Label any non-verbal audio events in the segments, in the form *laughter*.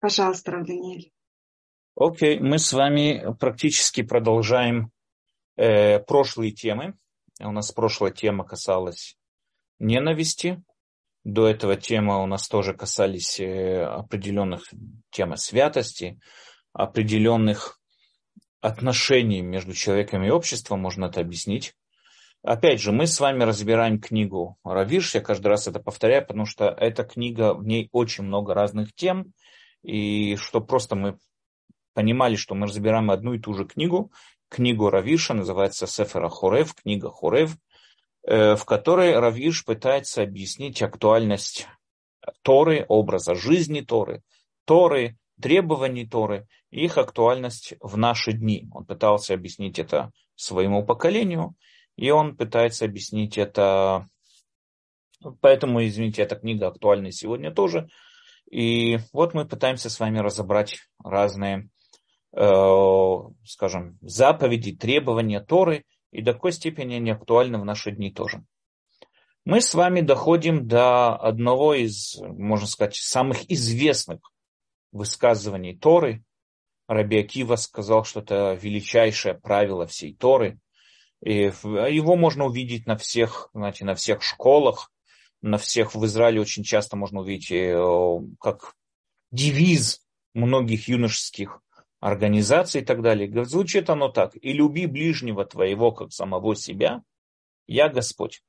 Пожалуйста, Рав Даниэль. Окей, okay. мы с вами практически продолжаем э, прошлые темы. У нас прошлая тема касалась ненависти. До этого тема у нас тоже касались э, определенных тем святости, определенных отношений между человеком и обществом, можно это объяснить. Опять же, мы с вами разбираем книгу Равиш, я каждый раз это повторяю, потому что эта книга, в ней очень много разных тем, и что просто мы понимали, что мы разбираем одну и ту же книгу, книгу Равиша, называется Сефера Хорев, книга Хорев, э, в которой Равиш пытается объяснить актуальность Торы, образа жизни Торы, Торы, требований Торы, их актуальность в наши дни. Он пытался объяснить это своему поколению, и он пытается объяснить это, поэтому, извините, эта книга актуальна сегодня тоже, и вот мы пытаемся с вами разобрать разные, э, скажем, заповеди, требования Торы, и до какой степени они актуальны в наши дни тоже. Мы с вами доходим до одного из, можно сказать, самых известных высказываний Торы. Раби Акива сказал, что это величайшее правило всей Торы. И его можно увидеть на всех, знаете, на всех школах, на всех в Израиле очень часто можно увидеть э, как девиз многих юношеских организаций и так далее. Звучит оно так. «И люби ближнего твоего, как самого себя, я Господь».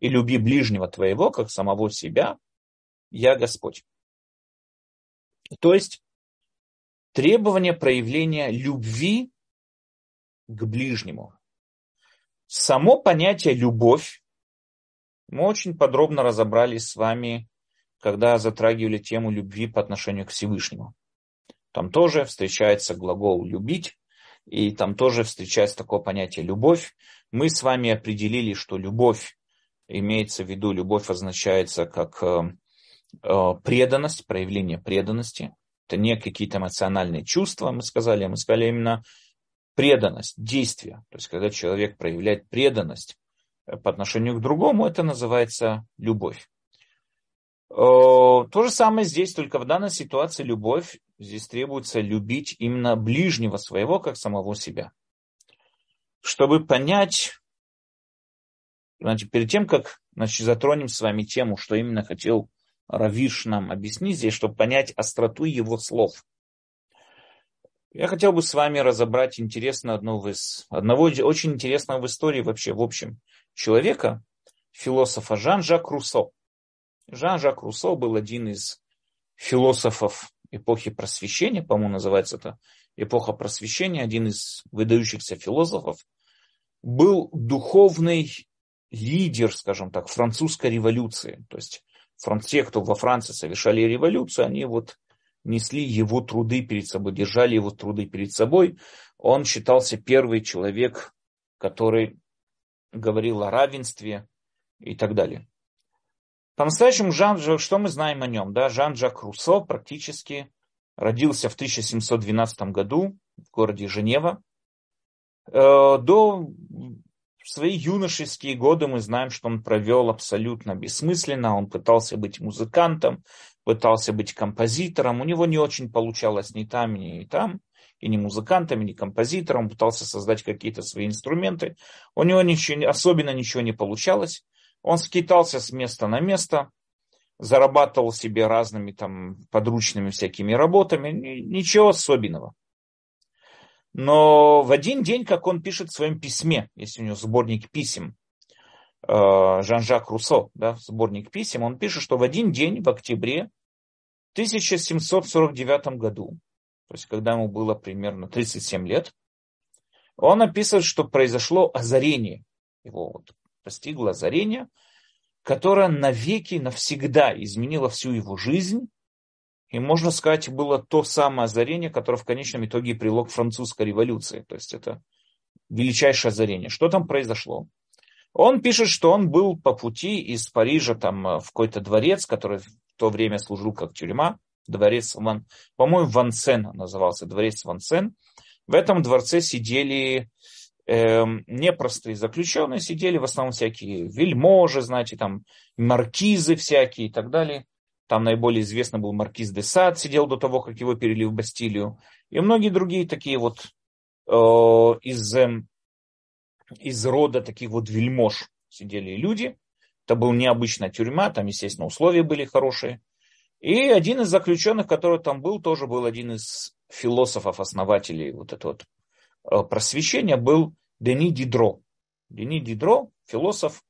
«И люби ближнего твоего, как самого себя, я Господь». То есть требование проявления любви к ближнему. Само понятие «любовь» Мы очень подробно разобрались с вами, когда затрагивали тему любви по отношению к Всевышнему. Там тоже встречается глагол «любить», и там тоже встречается такое понятие «любовь». Мы с вами определили, что любовь имеется в виду, любовь означается как э, э, преданность, проявление преданности. Это не какие-то эмоциональные чувства, мы сказали, мы сказали именно преданность, действие. То есть, когда человек проявляет преданность по отношению к другому, это называется любовь. То же самое здесь, только в данной ситуации любовь, здесь требуется любить именно ближнего своего, как самого себя. Чтобы понять, значит, перед тем, как значит, затронем с вами тему, что именно хотел Равиш нам объяснить здесь, чтобы понять остроту его слов. Я хотел бы с вами разобрать интересно одного, из, одного очень интересного в истории вообще, в общем, человека, философа Жан-Жак Руссо. Жан-Жак Руссо был один из философов эпохи просвещения, по-моему, называется это эпоха просвещения, один из выдающихся философов, был духовный лидер, скажем так, французской революции. То есть те, кто во Франции совершали революцию, они вот несли его труды перед собой, держали его труды перед собой. Он считался первый человек, который говорил о равенстве и так далее. По-настоящему Жан, что мы знаем о нем? Да? Жан-Жак Руссо практически родился в 1712 году в городе Женева. Э, до свои юношеские годы мы знаем, что он провел абсолютно бессмысленно. Он пытался быть музыкантом, пытался быть композитором. У него не очень получалось ни там, ни там и не музыкантом, и не композитором, пытался создать какие-то свои инструменты. У него ничего, особенно ничего не получалось. Он скитался с места на место, зарабатывал себе разными там подручными всякими работами, ничего особенного. Но в один день, как он пишет в своем письме, если у него сборник писем, э, Жан-Жак Руссо, да, сборник писем, он пишет, что в один день, в октябре 1749 году, то есть когда ему было примерно 37 лет, он описывает, что произошло озарение. Его вот постигло озарение, которое навеки, навсегда изменило всю его жизнь. И, можно сказать, было то самое озарение, которое в конечном итоге привело к французской революции. То есть это величайшее озарение. Что там произошло? Он пишет, что он был по пути из Парижа там, в какой-то дворец, который в то время служил как тюрьма дворец Ван, по-моему, Вансен назывался, дворец Вансен. В этом дворце сидели э, непростые заключенные, сидели в основном всякие вельможи, знаете, там маркизы всякие и так далее. Там наиболее известный был маркиз де Сад, сидел до того, как его перевели в Бастилию. И многие другие такие вот э, из, э, из рода таких вот вельмож сидели люди. Это была необычная тюрьма, там, естественно, условия были хорошие. И один из заключенных, который там был, тоже был один из философов, основателей вот этого вот э, просвещения, был Дени Дидро. Дени Дидро, философ,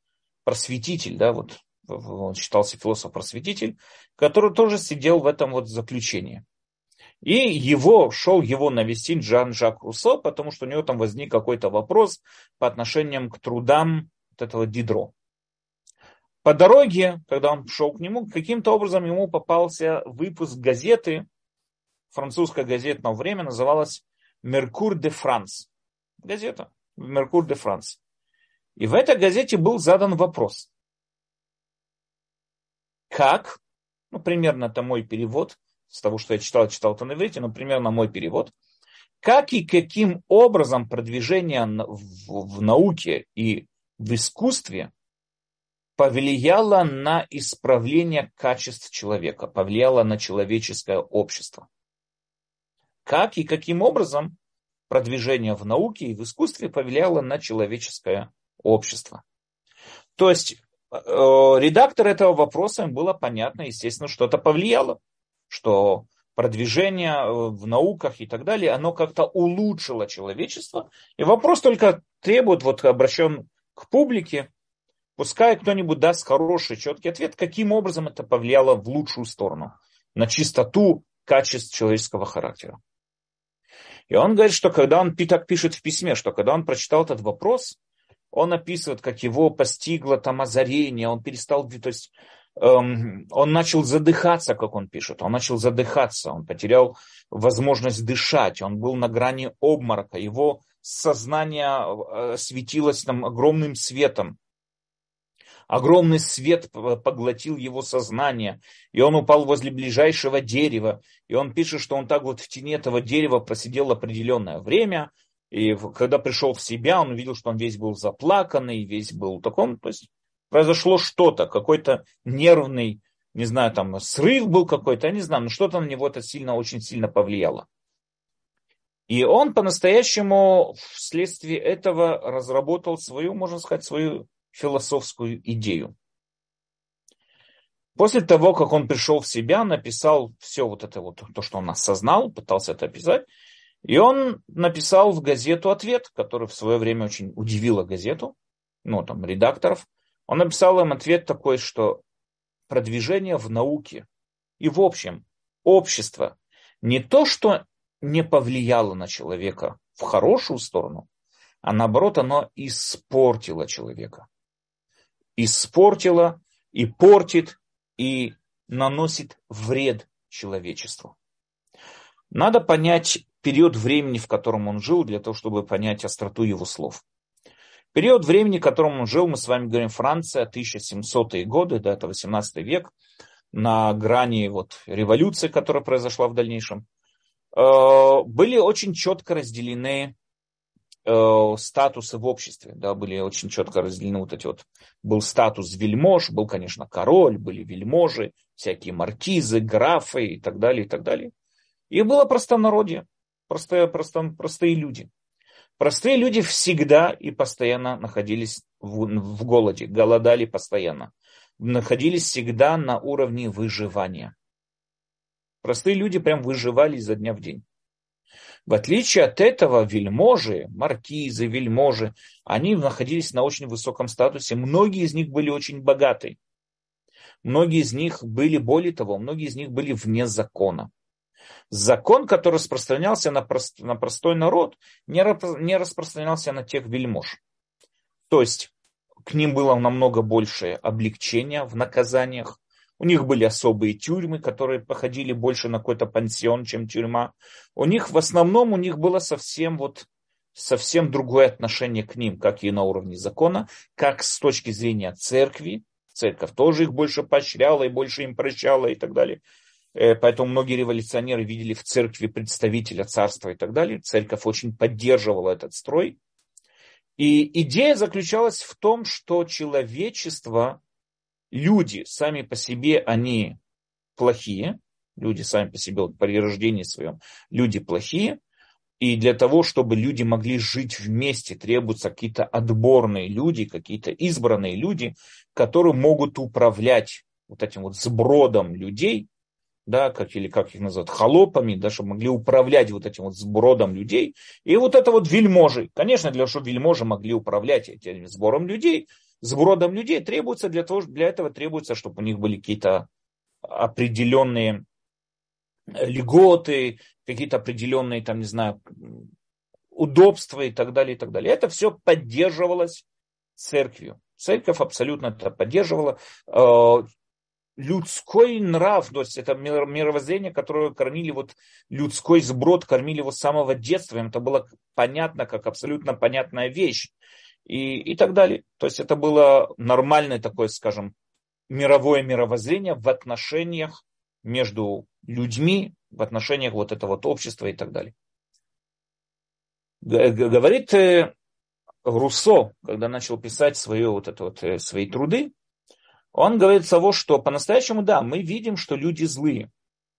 просветитель, да, вот он считался философ-просветитель, который тоже сидел в этом вот заключении. И его, шел его навестить Жан-Жак Руссо, потому что у него там возник какой-то вопрос по отношениям к трудам вот этого Дидро. По дороге, когда он шел к нему, каким-то образом ему попался выпуск газеты, французская газетного время, называлась «Меркур де Франс». Газета «Меркур де Франс». И в этой газете был задан вопрос. Как, ну, примерно это мой перевод, с того, что я читал, читал это на иврите, но примерно мой перевод, как и каким образом продвижение в, в науке и в искусстве повлияло на исправление качеств человека, повлияло на человеческое общество. Как и каким образом продвижение в науке и в искусстве повлияло на человеческое общество. То есть э, редактор этого вопроса им было понятно, естественно, что это повлияло, что продвижение э, в науках и так далее, оно как-то улучшило человечество. И вопрос только требует, вот обращен к публике, Пускай кто-нибудь даст хороший, четкий ответ, каким образом это повлияло в лучшую сторону, на чистоту качеств человеческого характера. И он говорит, что когда он так пишет в письме, что когда он прочитал этот вопрос, он описывает, как его постигло там озарение, он перестал, то есть эм, он начал задыхаться, как он пишет, он начал задыхаться, он потерял возможность дышать, он был на грани обморока, его сознание э, светилось там огромным светом, Огромный свет поглотил его сознание, и он упал возле ближайшего дерева. И он пишет, что он так вот в тени этого дерева просидел определенное время, и когда пришел в себя, он увидел, что он весь был заплаканный, весь был таком, то есть произошло что-то, какой-то нервный, не знаю, там срыв был какой-то, я не знаю, но что-то на него это сильно, очень сильно повлияло. И он по-настоящему вследствие этого разработал свою, можно сказать, свою философскую идею. После того, как он пришел в себя, написал все вот это вот, то, что он осознал, пытался это описать, и он написал в газету ответ, который в свое время очень удивило газету, ну, там, редакторов. Он написал им ответ такой, что продвижение в науке и в общем общество не то, что не повлияло на человека в хорошую сторону, а наоборот, оно испортило человека испортила и портит и наносит вред человечеству. Надо понять период времени, в котором он жил, для того, чтобы понять остроту его слов. Период времени, в котором он жил, мы с вами говорим Франция, 1700-е годы, да, это 18 век, на грани вот революции, которая произошла в дальнейшем, э, были очень четко разделены статусы в обществе, да, были очень четко разделены вот эти вот, был статус вельмож, был, конечно, король, были вельможи, всякие маркизы, графы и так далее, и так далее. И было простонародье, простые, просто, простые люди. Простые люди всегда и постоянно находились в, в голоде, голодали постоянно, находились всегда на уровне выживания. Простые люди прям выживали изо дня в день. В отличие от этого вельможи, маркизы, вельможи, они находились на очень высоком статусе. Многие из них были очень богаты. Многие из них были, более того, многие из них были вне закона. Закон, который распространялся на, прост, на простой народ, не, не распространялся на тех вельмож. То есть к ним было намного большее облегчение в наказаниях, у них были особые тюрьмы, которые походили больше на какой-то пансион, чем тюрьма. У них в основном у них было совсем вот совсем другое отношение к ним, как и на уровне закона, как с точки зрения церкви. Церковь тоже их больше поощряла и больше им прощала и так далее. Э, поэтому многие революционеры видели в церкви представителя царства и так далее. Церковь очень поддерживала этот строй. И идея заключалась в том, что человечество люди сами по себе, они плохие, люди сами по себе, при рождении своем, люди плохие, и для того, чтобы люди могли жить вместе, требуются какие-то отборные люди, какие-то избранные люди, которые могут управлять вот этим вот сбродом людей, да, как, или как их называют, холопами, да, чтобы могли управлять вот этим вот сбродом людей. И вот это вот вельможи. Конечно, для того, чтобы вельможи могли управлять этим сбором людей, сбродом людей, требуется для того, для этого требуется, чтобы у них были какие-то определенные льготы, какие-то определенные, там, не знаю, удобства и так далее, и так далее. Это все поддерживалось церковью. Церковь абсолютно это поддерживала. Э, людской нрав, то есть это мировоззрение, которое кормили вот людской сброд, кормили его с самого детства. Им это было понятно, как абсолютно понятная вещь. И, и так далее. То есть это было нормальное такое, скажем, мировое мировоззрение в отношениях между людьми, в отношениях вот этого вот общества и так далее. Говорит э, Руссо, когда начал писать свое, вот это вот, э, свои труды, он говорит того, что по-настоящему, да, мы видим, что люди злые.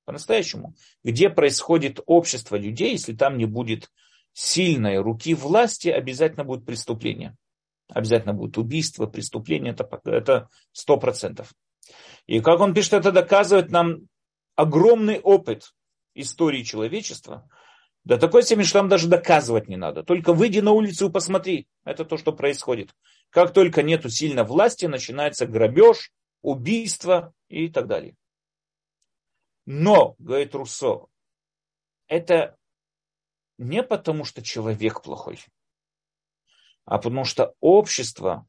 По-настоящему. Где происходит общество людей, если там не будет сильной руки власти, обязательно будет преступление. Обязательно будет убийство, преступление, это сто процентов. И как он пишет, это доказывает нам огромный опыт истории человечества, до такой степени, что там даже доказывать не надо. Только выйди на улицу и посмотри. Это то, что происходит. Как только нету сильной власти, начинается грабеж, убийство и так далее. Но, говорит Руссо, это не потому, что человек плохой, а потому что общество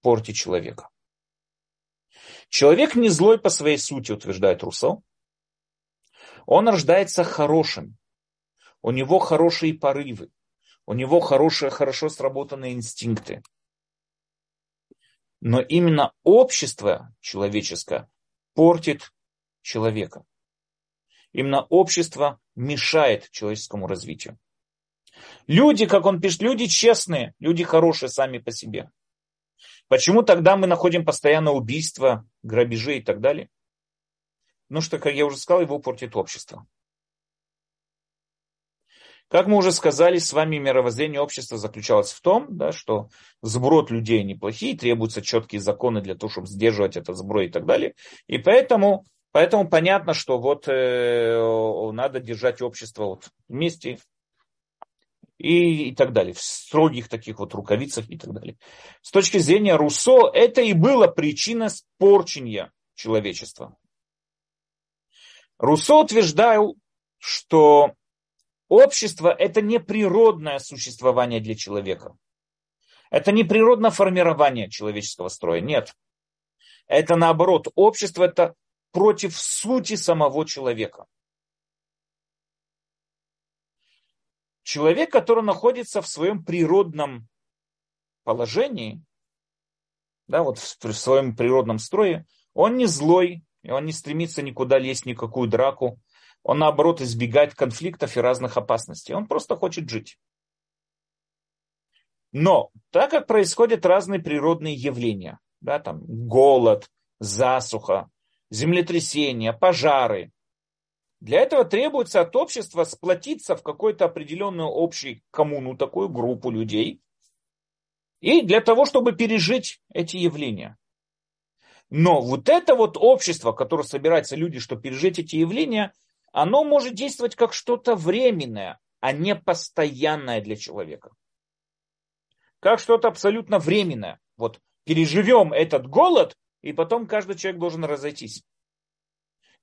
портит человека. Человек не злой по своей сути, утверждает Руссо. Он рождается хорошим. У него хорошие порывы. У него хорошие, хорошо сработанные инстинкты. Но именно общество человеческое портит человека. Именно общество мешает человеческому развитию. Люди, как он пишет, люди честные, люди хорошие сами по себе. Почему тогда мы находим постоянно убийства, грабежи и так далее? Ну что, как я уже сказал, его портит общество. Как мы уже сказали, с вами мировоззрение общества заключалось в том, да, что сброд людей неплохие, требуются четкие законы для того, чтобы сдерживать этот сброд и так далее. И поэтому, поэтому понятно, что вот э, надо держать общество вот вместе и, и так далее, в строгих таких вот рукавицах и так далее. С точки зрения Руссо, это и была причина спорчения человечества. Руссо утверждал, что общество – это не природное существование для человека. Это не природное формирование человеческого строя, нет. Это наоборот, общество – это против сути самого человека. Человек, который находится в своем природном положении, да, вот в своем природном строе, он не злой, и он не стремится никуда лезть, никакую драку. Он, наоборот, избегает конфликтов и разных опасностей. Он просто хочет жить. Но так как происходят разные природные явления, да, там голод, засуха, землетрясения, пожары, для этого требуется от общества сплотиться в какую-то определенную общую коммуну, такую группу людей, и для того, чтобы пережить эти явления. Но вот это вот общество, которое собираются люди, чтобы пережить эти явления, оно может действовать как что-то временное, а не постоянное для человека. Как что-то абсолютно временное. Вот переживем этот голод, и потом каждый человек должен разойтись.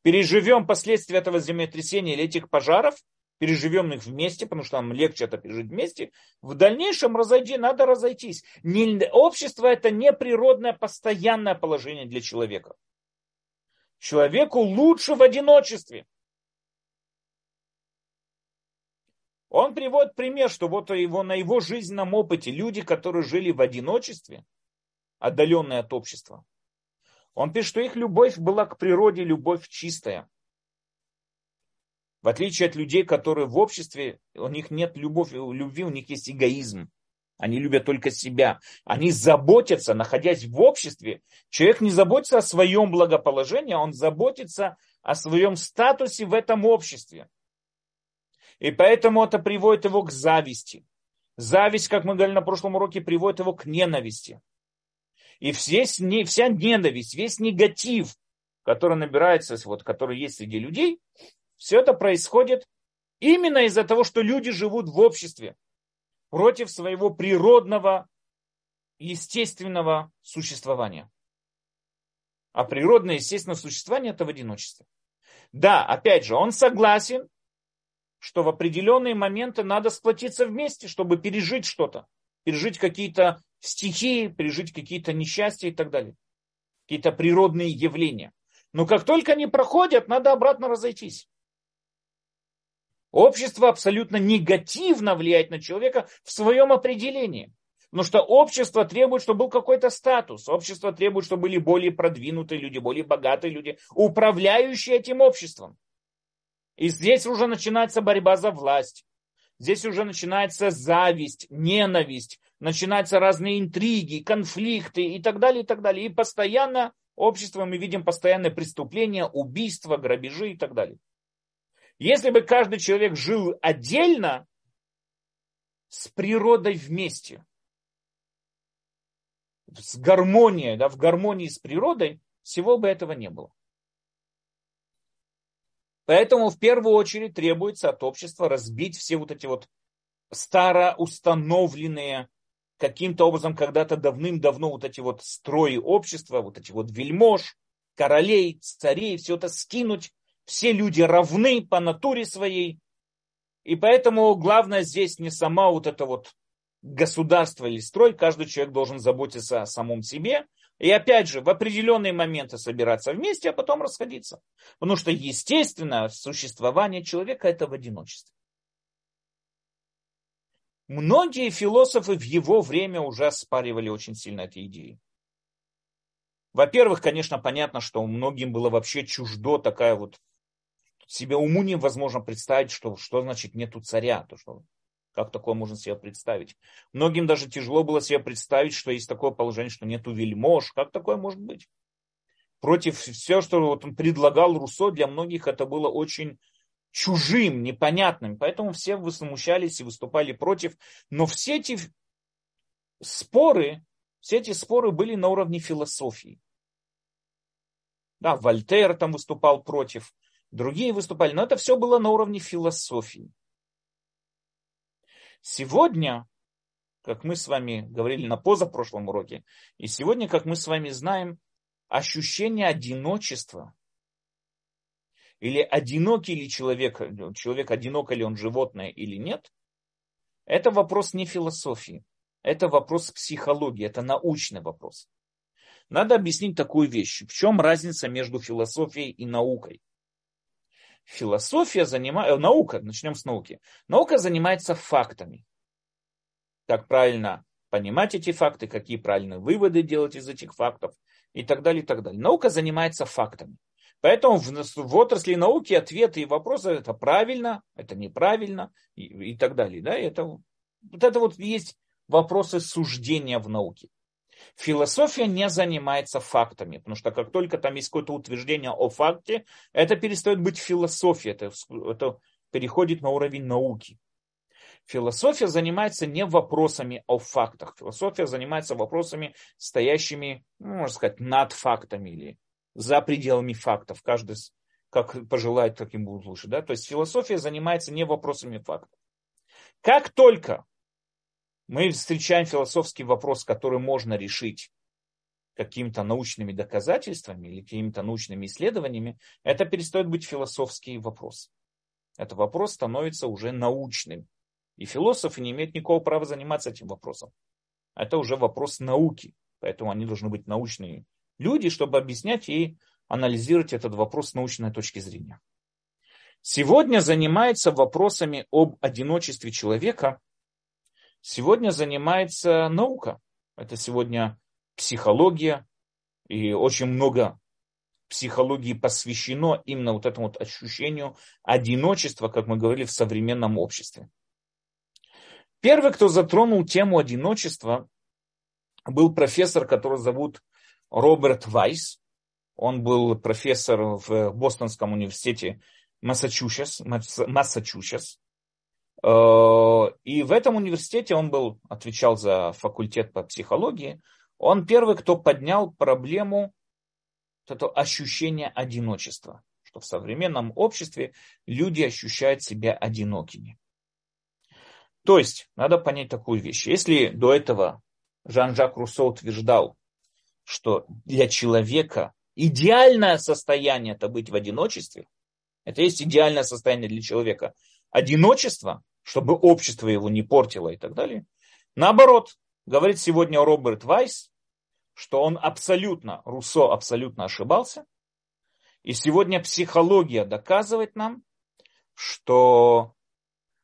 Переживем последствия этого землетрясения или этих пожаров, переживем их вместе, потому что нам легче это пережить вместе, в дальнейшем разойди, надо разойтись. Не, общество это не природное постоянное положение для человека. Человеку лучше в одиночестве. Он приводит пример, что вот его, на его жизненном опыте люди, которые жили в одиночестве, отдаленные от общества, он пишет, что их любовь была к природе, любовь чистая. В отличие от людей, которые в обществе, у них нет любови, любви, у них есть эгоизм. Они любят только себя. Они заботятся, находясь в обществе. Человек не заботится о своем благоположении, а он заботится о своем статусе в этом обществе. И поэтому это приводит его к зависти. Зависть, как мы говорили на прошлом уроке, приводит его к ненависти. И все, вся ненависть, весь негатив, который набирается, вот, который есть среди людей, все это происходит именно из-за того, что люди живут в обществе против своего природного, естественного существования. А природное, естественное существование – это в одиночестве. Да, опять же, он согласен, что в определенные моменты надо сплотиться вместе, чтобы пережить что-то, пережить какие-то стихии, пережить какие-то несчастья и так далее, какие-то природные явления. Но как только они проходят, надо обратно разойтись. Общество абсолютно негативно влияет на человека в своем определении. Потому что общество требует, чтобы был какой-то статус. Общество требует, чтобы были более продвинутые люди, более богатые люди, управляющие этим обществом. И здесь уже начинается борьба за власть. Здесь уже начинается зависть, ненависть, начинаются разные интриги, конфликты и так далее, и так далее. И постоянно общество мы видим постоянные преступления, убийства, грабежи и так далее. Если бы каждый человек жил отдельно, с природой вместе, с гармонией, да, в гармонии с природой, всего бы этого не было. Поэтому в первую очередь требуется от общества разбить все вот эти вот староустановленные каким-то образом когда-то давным-давно вот эти вот строи общества, вот эти вот вельмож, королей, царей, все это скинуть. Все люди равны по натуре своей. И поэтому главное здесь не сама вот это вот государство или строй, каждый человек должен заботиться о самом себе. И опять же, в определенные моменты собираться вместе, а потом расходиться. Потому что, естественно, существование человека это в одиночестве. Многие философы в его время уже оспаривали очень сильно эти идеи. Во-первых, конечно, понятно, что многим было вообще чуждо такая вот себе уму невозможно представить, что, что значит нету царя, то что как такое можно себе представить? Многим даже тяжело было себе представить, что есть такое положение, что нету вельмож. Как такое может быть? Против все, что вот он предлагал Руссо, для многих это было очень чужим, непонятным. Поэтому все возмущались и выступали против. Но все эти споры, все эти споры были на уровне философии. Да, Вольтер там выступал против, другие выступали, но это все было на уровне философии. Сегодня, как мы с вами говорили на позапрошлом уроке, и сегодня, как мы с вами знаем, ощущение одиночества или одинокий ли человек, человек одинок ли он животное или нет, это вопрос не философии, это вопрос психологии, это научный вопрос. Надо объяснить такую вещь. В чем разница между философией и наукой? Философия занимается, э, наука, начнем с науки. Наука занимается фактами. Как правильно понимать эти факты, какие правильные выводы делать из этих фактов и так далее, и так далее. Наука занимается фактами. Поэтому в, в отрасли науки ответы и вопросы это правильно, это неправильно и, и так далее. Да? Это, вот это вот есть вопросы суждения в науке. Философия не занимается фактами, потому что как только там есть какое-то утверждение о факте, это перестает быть философией, это, это переходит на уровень науки. Философия занимается не вопросами о фактах. Философия занимается вопросами, стоящими, ну, можно сказать, над фактами или за пределами фактов. Каждый как пожелает, таким будет лучше. Да? То есть философия занимается не вопросами фактов. Как только мы встречаем философский вопрос, который можно решить какими-то научными доказательствами или какими-то научными исследованиями, это перестает быть философский вопрос. Этот вопрос становится уже научным. И философы не имеют никакого права заниматься этим вопросом. Это уже вопрос науки. Поэтому они должны быть научные люди, чтобы объяснять и анализировать этот вопрос с научной точки зрения. Сегодня занимается вопросами об одиночестве человека сегодня занимается наука. Это сегодня психология, и очень много психологии посвящено именно вот этому вот ощущению одиночества, как мы говорили, в современном обществе. Первый, кто затронул тему одиночества, был профессор, которого зовут Роберт Вайс. Он был профессор в Бостонском университете Массачусетс. Массачусетс. Э, и в этом университете он был, отвечал за факультет по психологии. Он первый, кто поднял проблему это ощущение одиночества, что в современном обществе люди ощущают себя одинокими. То есть, надо понять такую вещь. Если до этого Жан-Жак Руссо утверждал, что для человека идеальное состояние это быть в одиночестве, это есть идеальное состояние для человека. Одиночество, чтобы общество его не портило и так далее. Наоборот, говорит сегодня Роберт Вайс, что он абсолютно, Руссо абсолютно ошибался. И сегодня психология доказывает нам, что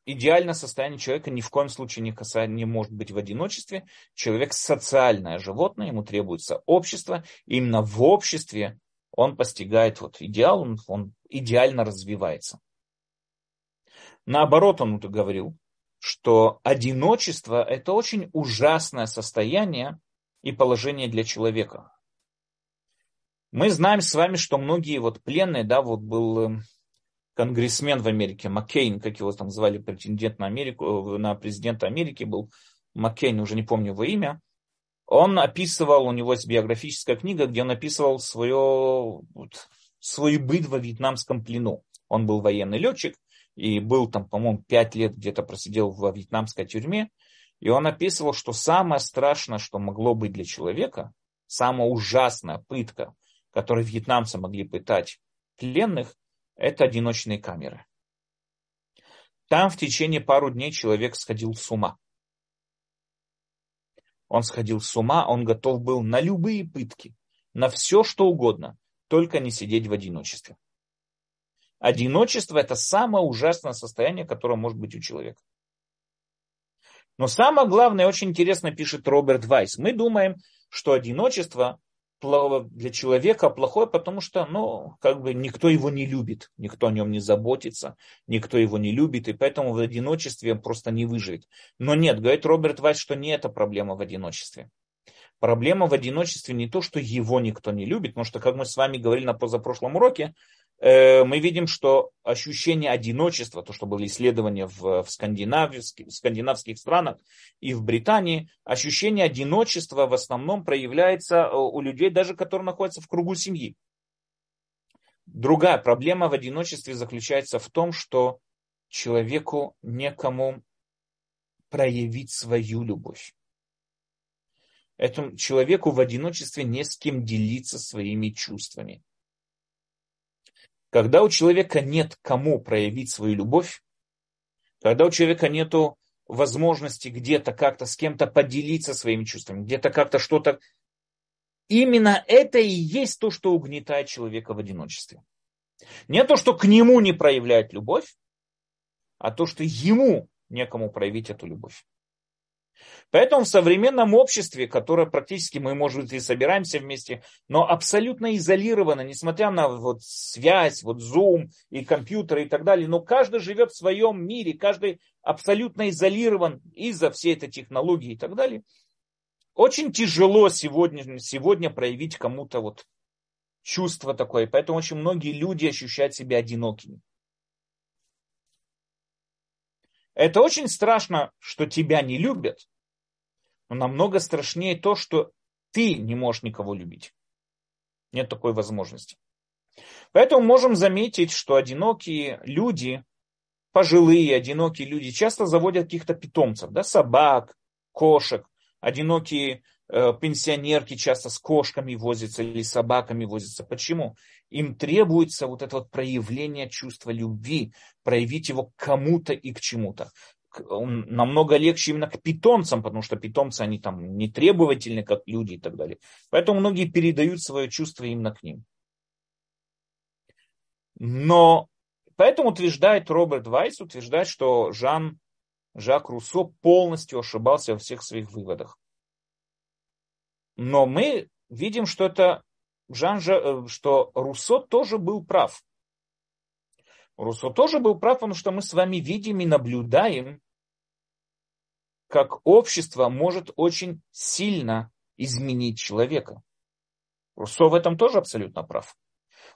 идеальное состояние человека ни в коем случае не, касается, не может быть в одиночестве. Человек социальное животное, ему требуется общество. Именно в обществе он постигает вот идеал, он, он идеально развивается. Наоборот, он говорил, что одиночество – это очень ужасное состояние и положение для человека. Мы знаем с вами, что многие вот пленные, да, вот был эм, конгрессмен в Америке, Маккейн, как его там звали, претендент на Америку, э, на президента Америки был Маккейн, уже не помню его имя, он описывал, у него есть биографическая книга, где он описывал свое, свою быт во вьетнамском плену. Он был военный летчик и был там, по-моему, пять лет где-то просидел во вьетнамской тюрьме. И он описывал, что самое страшное, что могло быть для человека, самая ужасная пытка, которой вьетнамцы могли пытать пленных, это одиночные камеры. Там в течение пару дней человек сходил с ума. Он сходил с ума, он готов был на любые пытки, на все, что угодно, только не сидеть в одиночестве. Одиночество – это самое ужасное состояние, которое может быть у человека. Но самое главное, очень интересно пишет Роберт Вайс. Мы думаем, что одиночество для человека плохое, потому что, ну, как бы никто его не любит, никто о нем не заботится, никто его не любит, и поэтому в одиночестве просто не выживет. Но нет, говорит Роберт Вайс, что не это проблема в одиночестве. Проблема в одиночестве не то, что его никто не любит, потому что, как мы с вами говорили на позапрошлом уроке, мы видим, что ощущение одиночества, то, что были исследования в, в, скандинавских, в скандинавских странах и в Британии, ощущение одиночества в основном проявляется э, у людей, даже которые находятся в кругу семьи. Другая проблема в одиночестве заключается в том, что человеку некому проявить свою любовь. Этому человеку в одиночестве не с кем делиться своими чувствами. Когда у человека нет кому проявить свою любовь, когда у человека нет возможности где-то как-то с кем-то поделиться своими чувствами, где-то как-то что-то... Именно это и есть то, что угнетает человека в одиночестве. Не то, что к нему не проявляет любовь, а то, что ему некому проявить эту любовь. Поэтому в современном обществе, которое практически мы, может быть, и собираемся вместе, но абсолютно изолировано, несмотря на вот связь, вот Zoom и компьютеры и так далее, но каждый живет в своем мире, каждый абсолютно изолирован из-за всей этой технологии и так далее. Очень тяжело сегодня, сегодня проявить кому-то вот чувство такое, поэтому очень многие люди ощущают себя одинокими. Это очень страшно, что тебя не любят, но намного страшнее то, что ты не можешь никого любить. Нет такой возможности. Поэтому можем заметить, что одинокие люди, пожилые одинокие люди часто заводят каких-то питомцев, да, собак, кошек, одинокие Э, пенсионерки часто с кошками возятся или собаками возятся. Почему? Им требуется вот это вот проявление чувства любви, проявить его кому-то и к чему-то. Намного легче именно к питомцам, потому что питомцы, они там не требовательны, как люди и так далее. Поэтому многие передают свое чувство именно к ним. Но поэтому утверждает Роберт Вайс, утверждает, что Жан Жак Руссо полностью ошибался во всех своих выводах. Но мы видим, что это Жан, э, что Руссо тоже был прав. Руссо тоже был прав, потому что мы с вами видим и наблюдаем, как общество может очень сильно изменить человека. Руссо в этом тоже абсолютно прав.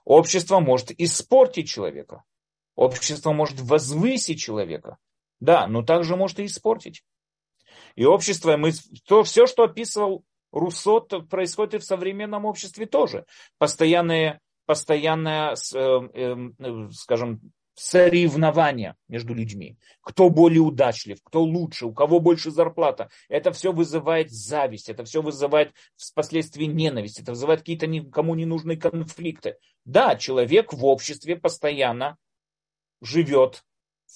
Общество может испортить человека. Общество может возвысить человека. Да, но также может и испортить. И общество, мы, то, все, что описывал Руссо, происходит в современном обществе тоже. Постоянное, постоянное э, э, скажем, соревнования между людьми. Кто более удачлив, кто лучше, у кого больше зарплата. Это все вызывает зависть, это все вызывает впоследствии ненависть, это вызывает какие-то никому не нужные конфликты. Да, человек в обществе постоянно живет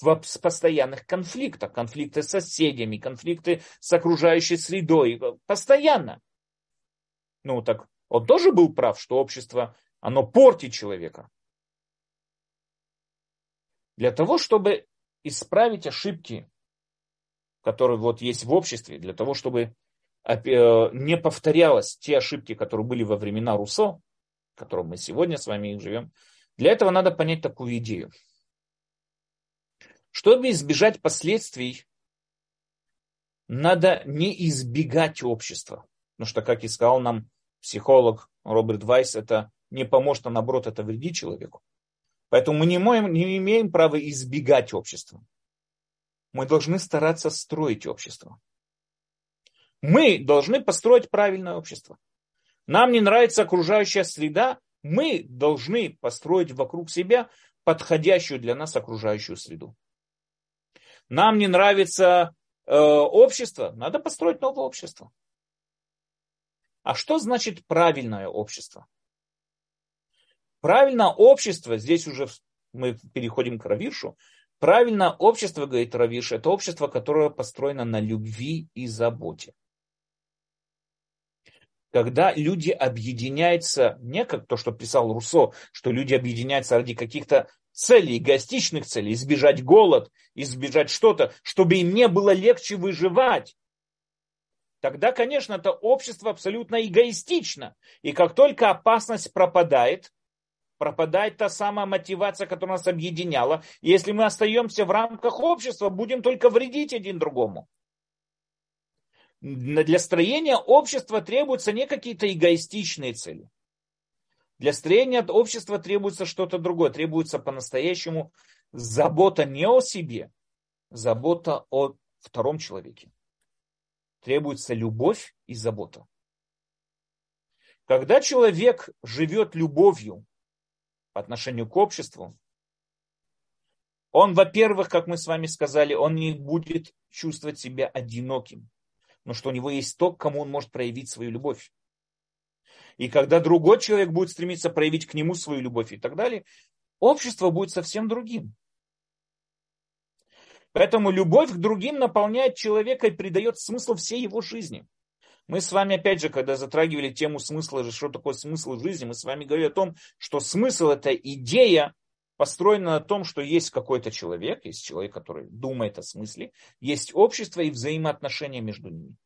в постоянных конфликтах. Конфликты с соседями, конфликты с окружающей средой. Постоянно. Ну так он тоже был прав, что общество, оно портит человека. Для того, чтобы исправить ошибки, которые вот есть в обществе, для того, чтобы э, не повторялось те ошибки, которые были во времена Руссо, в котором мы сегодня с вами живем, для этого надо понять такую идею. Чтобы избежать последствий, надо не избегать общества. Потому что, как и сказал нам психолог Роберт Вайс, это не поможет, а наоборот, это вредит человеку. Поэтому мы не, можем, не имеем права избегать общества. Мы должны стараться строить общество. Мы должны построить правильное общество. Нам не нравится окружающая среда, мы должны построить вокруг себя подходящую для нас окружающую среду. Нам не нравится э, общество, надо построить новое общество. А что значит правильное общество? Правильно общество, здесь уже мы переходим к Равиршу, правильно общество, говорит Равирш, это общество, которое построено на любви и заботе. Когда люди объединяются, не как то, что писал Руссо, что люди объединяются ради каких-то целей, эгоистичных целей, избежать голод, избежать что-то, чтобы им не было легче выживать, тогда, конечно, это общество абсолютно эгоистично. И как только опасность пропадает, пропадает та самая мотивация, которая нас объединяла. Если мы остаемся в рамках общества, будем только вредить один другому. Для строения общества требуются не какие-то эгоистичные цели. Для строения общества требуется что-то другое. Требуется по-настоящему забота не о себе, забота о втором человеке. Требуется любовь и забота. Когда человек живет любовью, по отношению к обществу, он, во-первых, как мы с вами сказали, он не будет чувствовать себя одиноким, но что у него есть то, кому он может проявить свою любовь. И когда другой человек будет стремиться проявить к нему свою любовь и так далее, общество будет совсем другим. Поэтому любовь к другим наполняет человека и придает смысл всей его жизни. Мы с вами, опять же, когда затрагивали тему смысла, что такое смысл жизни, мы с вами говорили о том, что смысл – это идея, построена на том, что есть какой-то человек, есть человек, который думает о смысле, есть общество и взаимоотношения между ними.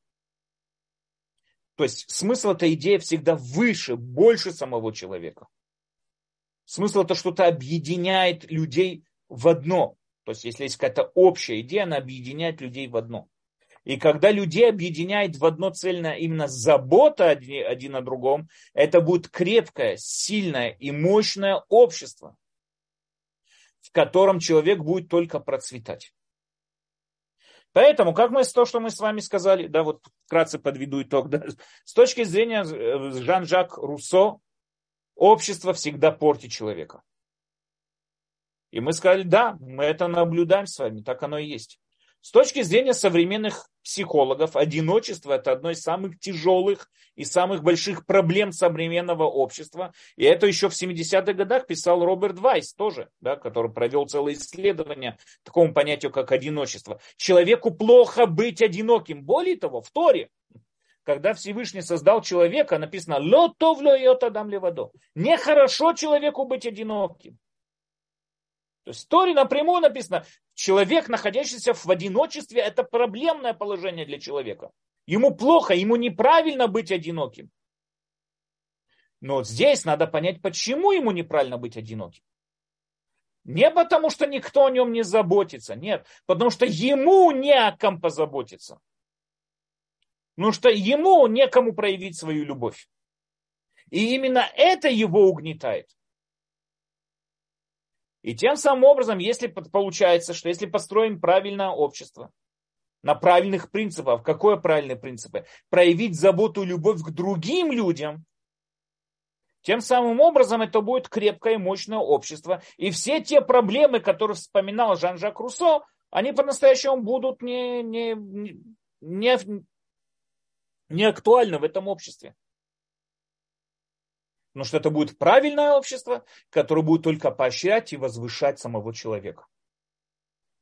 То есть смысл этой идеи всегда выше, больше самого человека. Смысл это что-то объединяет людей в одно. То есть если есть какая-то общая идея, она объединяет людей в одно. И когда людей объединяет в одно цельное именно забота один о другом, это будет крепкое, сильное и мощное общество, в котором человек будет только процветать. Поэтому, как мы то, что мы с вами сказали, да, вот вкратце подведу итог, да, с точки зрения э, Жан-Жак Руссо, общество всегда портит человека. И мы сказали, да, мы это наблюдаем с вами, так оно и есть. С точки зрения современных психологов, одиночество – это одно из самых тяжелых и самых больших проблем современного общества. И это еще в 70-х годах писал Роберт Вайс тоже, да, который провел целое исследование такому понятию, как одиночество. Человеку плохо быть одиноким. Более того, в Торе, когда Всевышний создал человека, написано «Ло товло йота дам левадо». Нехорошо человеку быть одиноким. То есть в Торе напрямую написано, человек, находящийся в одиночестве, это проблемное положение для человека. Ему плохо, ему неправильно быть одиноким. Но здесь надо понять, почему ему неправильно быть одиноким. Не потому, что никто о нем не заботится, нет, потому что ему не о ком позаботиться. Потому что ему некому проявить свою любовь. И именно это его угнетает. И тем самым образом, если получается, что если построим правильное общество, на правильных принципах, какое правильные принципы? Проявить заботу и любовь к другим людям, тем самым образом это будет крепкое и мощное общество. И все те проблемы, которые вспоминал Жан-Жак Руссо, они по-настоящему будут не, не, не, не актуальны в этом обществе. Потому что это будет правильное общество, которое будет только поощрять и возвышать самого человека.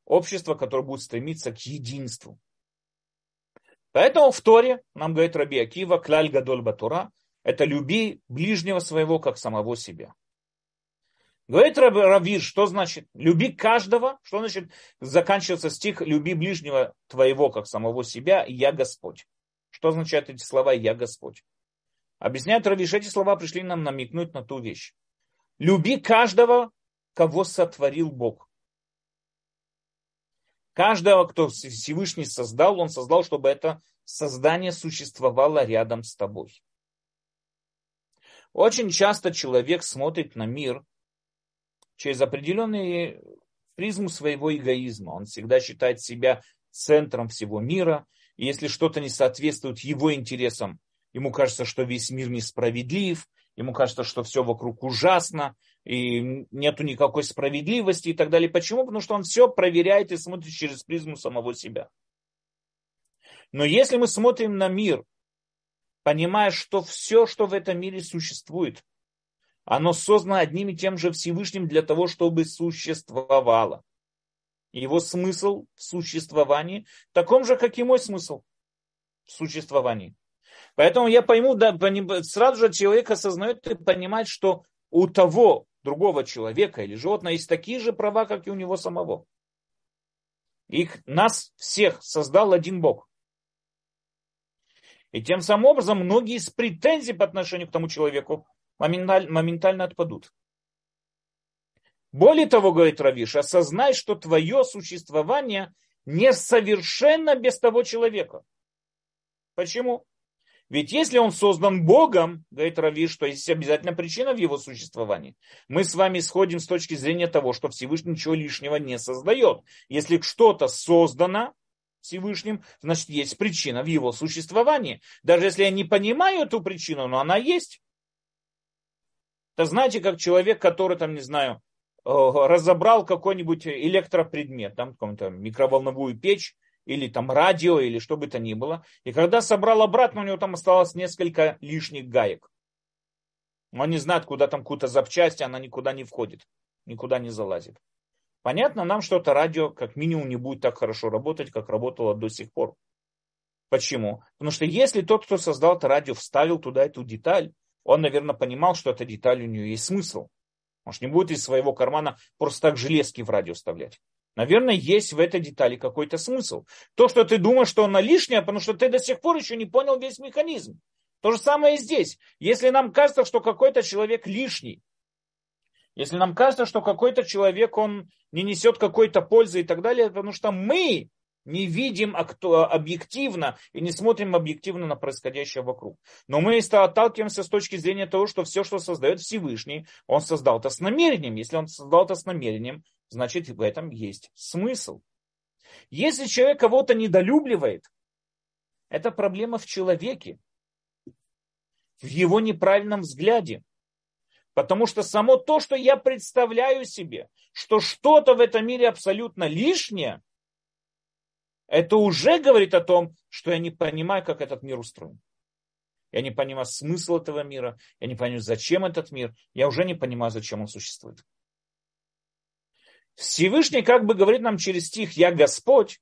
Общество, которое будет стремиться к единству. Поэтому в Торе нам говорит Раби Акива, кляль гадоль батура, это люби ближнего своего, как самого себя. Говорит Равир, что значит люби каждого, что значит заканчивается стих люби ближнего твоего, как самого себя, я Господь. Что означают эти слова я Господь? Объясняет Равиш, эти слова пришли нам намекнуть на ту вещь. Люби каждого, кого сотворил Бог. Каждого, кто Всевышний создал, он создал, чтобы это создание существовало рядом с тобой. Очень часто человек смотрит на мир через определенную призму своего эгоизма. Он всегда считает себя центром всего мира. И если что-то не соответствует его интересам, ему кажется, что весь мир несправедлив, ему кажется, что все вокруг ужасно, и нету никакой справедливости и так далее. Почему? Потому что он все проверяет и смотрит через призму самого себя. Но если мы смотрим на мир, понимая, что все, что в этом мире существует, оно создано одним и тем же Всевышним для того, чтобы существовало. Его смысл в существовании таком же, как и мой смысл в существовании. Поэтому я пойму, да, сразу же человек осознает и понимает, что у того другого человека или животного есть такие же права, как и у него самого. Их, нас всех создал один Бог. И тем самым образом многие из претензий по отношению к тому человеку моменталь, моментально отпадут. Более того, говорит Равиш, осознай, что твое существование несовершенно без того человека. Почему? Ведь если он создан Богом, говорит Равиш, что есть обязательно причина в его существовании. Мы с вами сходим с точки зрения того, что Всевышний ничего лишнего не создает. Если что-то создано Всевышним, значит есть причина в его существовании. Даже если я не понимаю эту причину, но она есть. Это знаете, как человек, который там, не знаю, э, разобрал какой-нибудь электропредмет, там какую-то микроволновую печь, или там радио, или что бы то ни было. И когда собрал обратно, у него там осталось несколько лишних гаек. Он не знает, куда там какую-то запчасть, она никуда не входит, никуда не залазит. Понятно нам, что это радио как минимум не будет так хорошо работать, как работало до сих пор. Почему? Потому что если тот, кто создал это радио, вставил туда эту деталь, он, наверное, понимал, что эта деталь у нее есть смысл. Же не будет из своего кармана просто так железки в радио вставлять. Наверное, есть в этой детали какой-то смысл. То, что ты думаешь, что она лишняя, потому что ты до сих пор еще не понял весь механизм. То же самое и здесь. Если нам кажется, что какой-то человек лишний, если нам кажется, что какой-то человек, он не несет какой-то пользы и так далее, потому что мы не видим объективно и не смотрим объективно на происходящее вокруг. Но мы отталкиваемся с точки зрения того, что все, что создает Всевышний, он создал это с намерением. Если он создал это с намерением, значит в этом есть смысл. Если человек кого-то недолюбливает, это проблема в человеке, в его неправильном взгляде. Потому что само то, что я представляю себе, что что-то в этом мире абсолютно лишнее, это уже говорит о том, что я не понимаю, как этот мир устроен. Я не понимаю смысл этого мира, я не понимаю, зачем этот мир, я уже не понимаю, зачем он существует. Всевышний как бы говорит нам через стих «Я Господь»,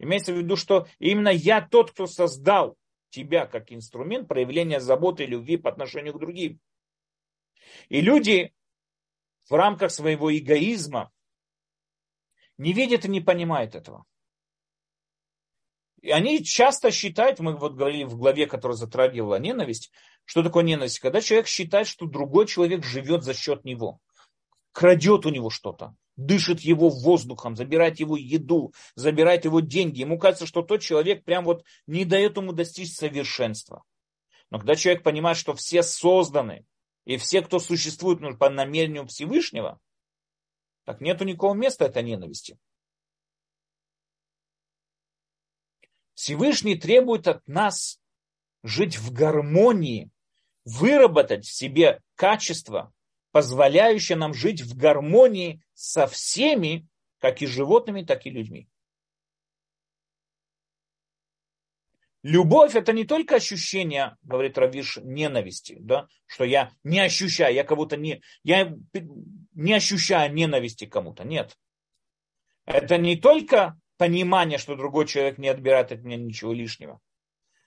имеется в виду, что именно я тот, кто создал тебя как инструмент проявления заботы и любви по отношению к другим. И люди в рамках своего эгоизма не видят и не понимают этого. И они часто считают, мы вот говорили в главе, которая затрагивала ненависть, что такое ненависть? Когда человек считает, что другой человек живет за счет него, крадет у него что-то, дышит его воздухом, забирает его еду, забирает его деньги. Ему кажется, что тот человек прям вот не дает ему достичь совершенства. Но когда человек понимает, что все созданы, и все, кто существует ну, по намерению Всевышнего, так нету никакого места этой ненависти. Всевышний требует от нас жить в гармонии, выработать в себе качество, позволяющее нам жить в гармонии со всеми, как и животными, так и людьми. Любовь это не только ощущение, говорит Равиш, ненависти, да, что я не ощущаю, я кого-то не, я не ощущаю ненависти кому-то, нет. Это не только понимание, что другой человек не отбирает от меня ничего лишнего.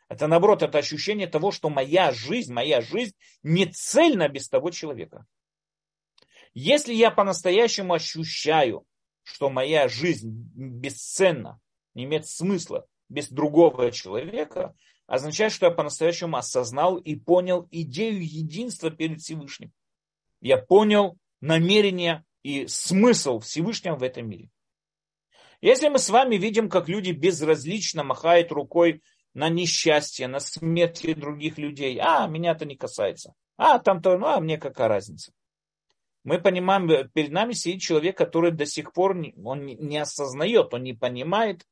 Это наоборот, это ощущение того, что моя жизнь, моя жизнь не цельна без того человека. Если я по-настоящему ощущаю, что моя жизнь бесценна, не имеет смысла без другого человека, означает, что я по-настоящему осознал и понял идею единства перед Всевышним. Я понял намерение и смысл Всевышнего в этом мире. Если мы с вами видим, как люди безразлично махают рукой на несчастье, на смерти других людей. А, меня это не касается. А, там-то, ну, а мне какая разница? Мы понимаем, э, перед нами сидит человек, который до сих пор не, он не осознает, он не понимает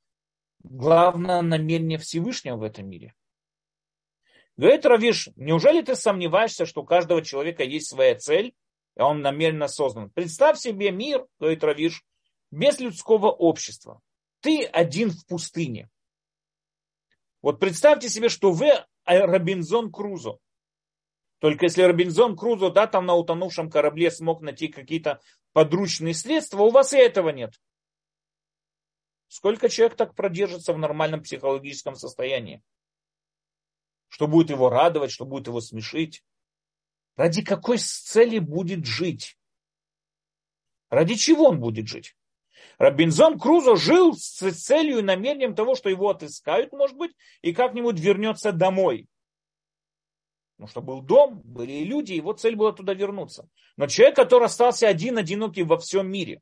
главное намерение Всевышнего в этом мире. Говорит Равиш, неужели ты сомневаешься, что у каждого человека есть своя цель, и он намеренно создан? Представь себе мир, говорит Равиш, без людского общества. Ты один в пустыне. Вот представьте себе, что вы Робинзон Крузо. Только если Робинзон Крузо, да, там на утонувшем корабле смог найти какие-то подручные средства, у вас и этого нет. Сколько человек так продержится в нормальном психологическом состоянии? Что будет его радовать, что будет его смешить? Ради какой цели будет жить? Ради чего он будет жить? Робинзон Крузо жил с целью и намерением того, что его отыскают, может быть, и как-нибудь вернется домой. Потому что был дом, были люди, его цель была туда вернуться. Но человек, который остался один, одинокий во всем мире,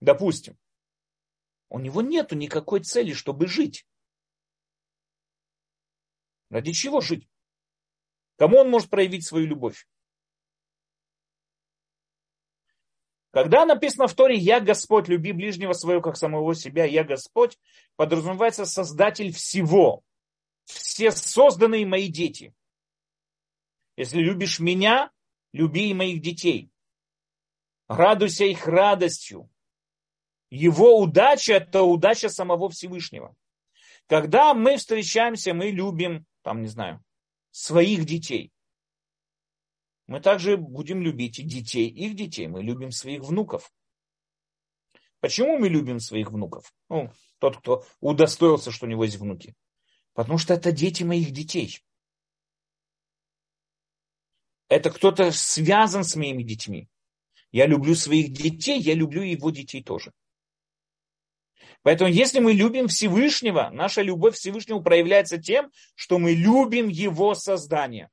допустим, у него нет никакой цели, чтобы жить. Ради чего жить? Кому он может проявить свою любовь? Когда написано в Торе «Я Господь, люби ближнего своего, как самого себя, я Господь», подразумевается Создатель всего. Все созданные мои дети. Если любишь меня, люби и моих детей. Радуйся их радостью. Его удача – это удача самого Всевышнего. Когда мы встречаемся, мы любим, там, не знаю, своих детей мы также будем любить и детей, их детей. Мы любим своих внуков. Почему мы любим своих внуков? Ну, тот, кто удостоился, что у него есть внуки. Потому что это дети моих детей. Это кто-то связан с моими детьми. Я люблю своих детей, я люблю его детей тоже. Поэтому если мы любим Всевышнего, наша любовь к Всевышнему проявляется тем, что мы любим его создание.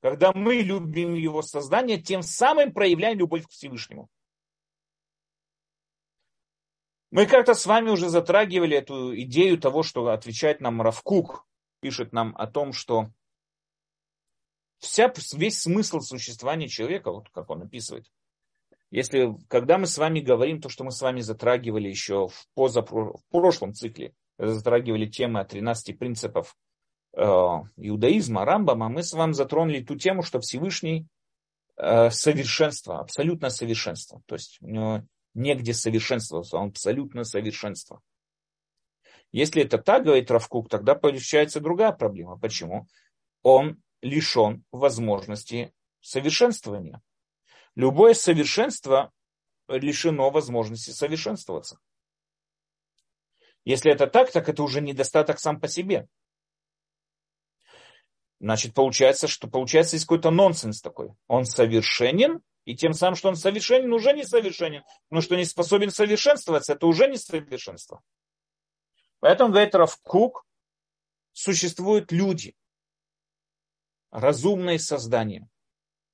Когда мы любим его создание, тем самым проявляем любовь к Всевышнему. Мы как-то с вами уже затрагивали эту идею того, что отвечает нам Равкук, пишет нам о том, что вся, весь смысл существования человека, вот как он описывает, если, когда мы с вами говорим то, что мы с вами затрагивали еще в, позапро, в прошлом цикле, затрагивали темы о 13 принципах Э, иудаизма, Рамбама, мы с вами затронули ту тему, что Всевышний э, совершенство, абсолютное совершенство. То есть у него негде совершенствоваться, он абсолютно совершенство. Если это так, говорит Равкук, тогда получается другая проблема. Почему? Он лишен возможности совершенствования. Любое совершенство лишено возможности совершенствоваться. Если это так, так это уже недостаток сам по себе. Значит, получается, что получается есть какой-то нонсенс такой. Он совершенен, и тем самым, что он совершенен, уже не совершенен. Но что не способен совершенствоваться, это уже не совершенство. Поэтому, говорит Равкук, существуют люди, разумные создания,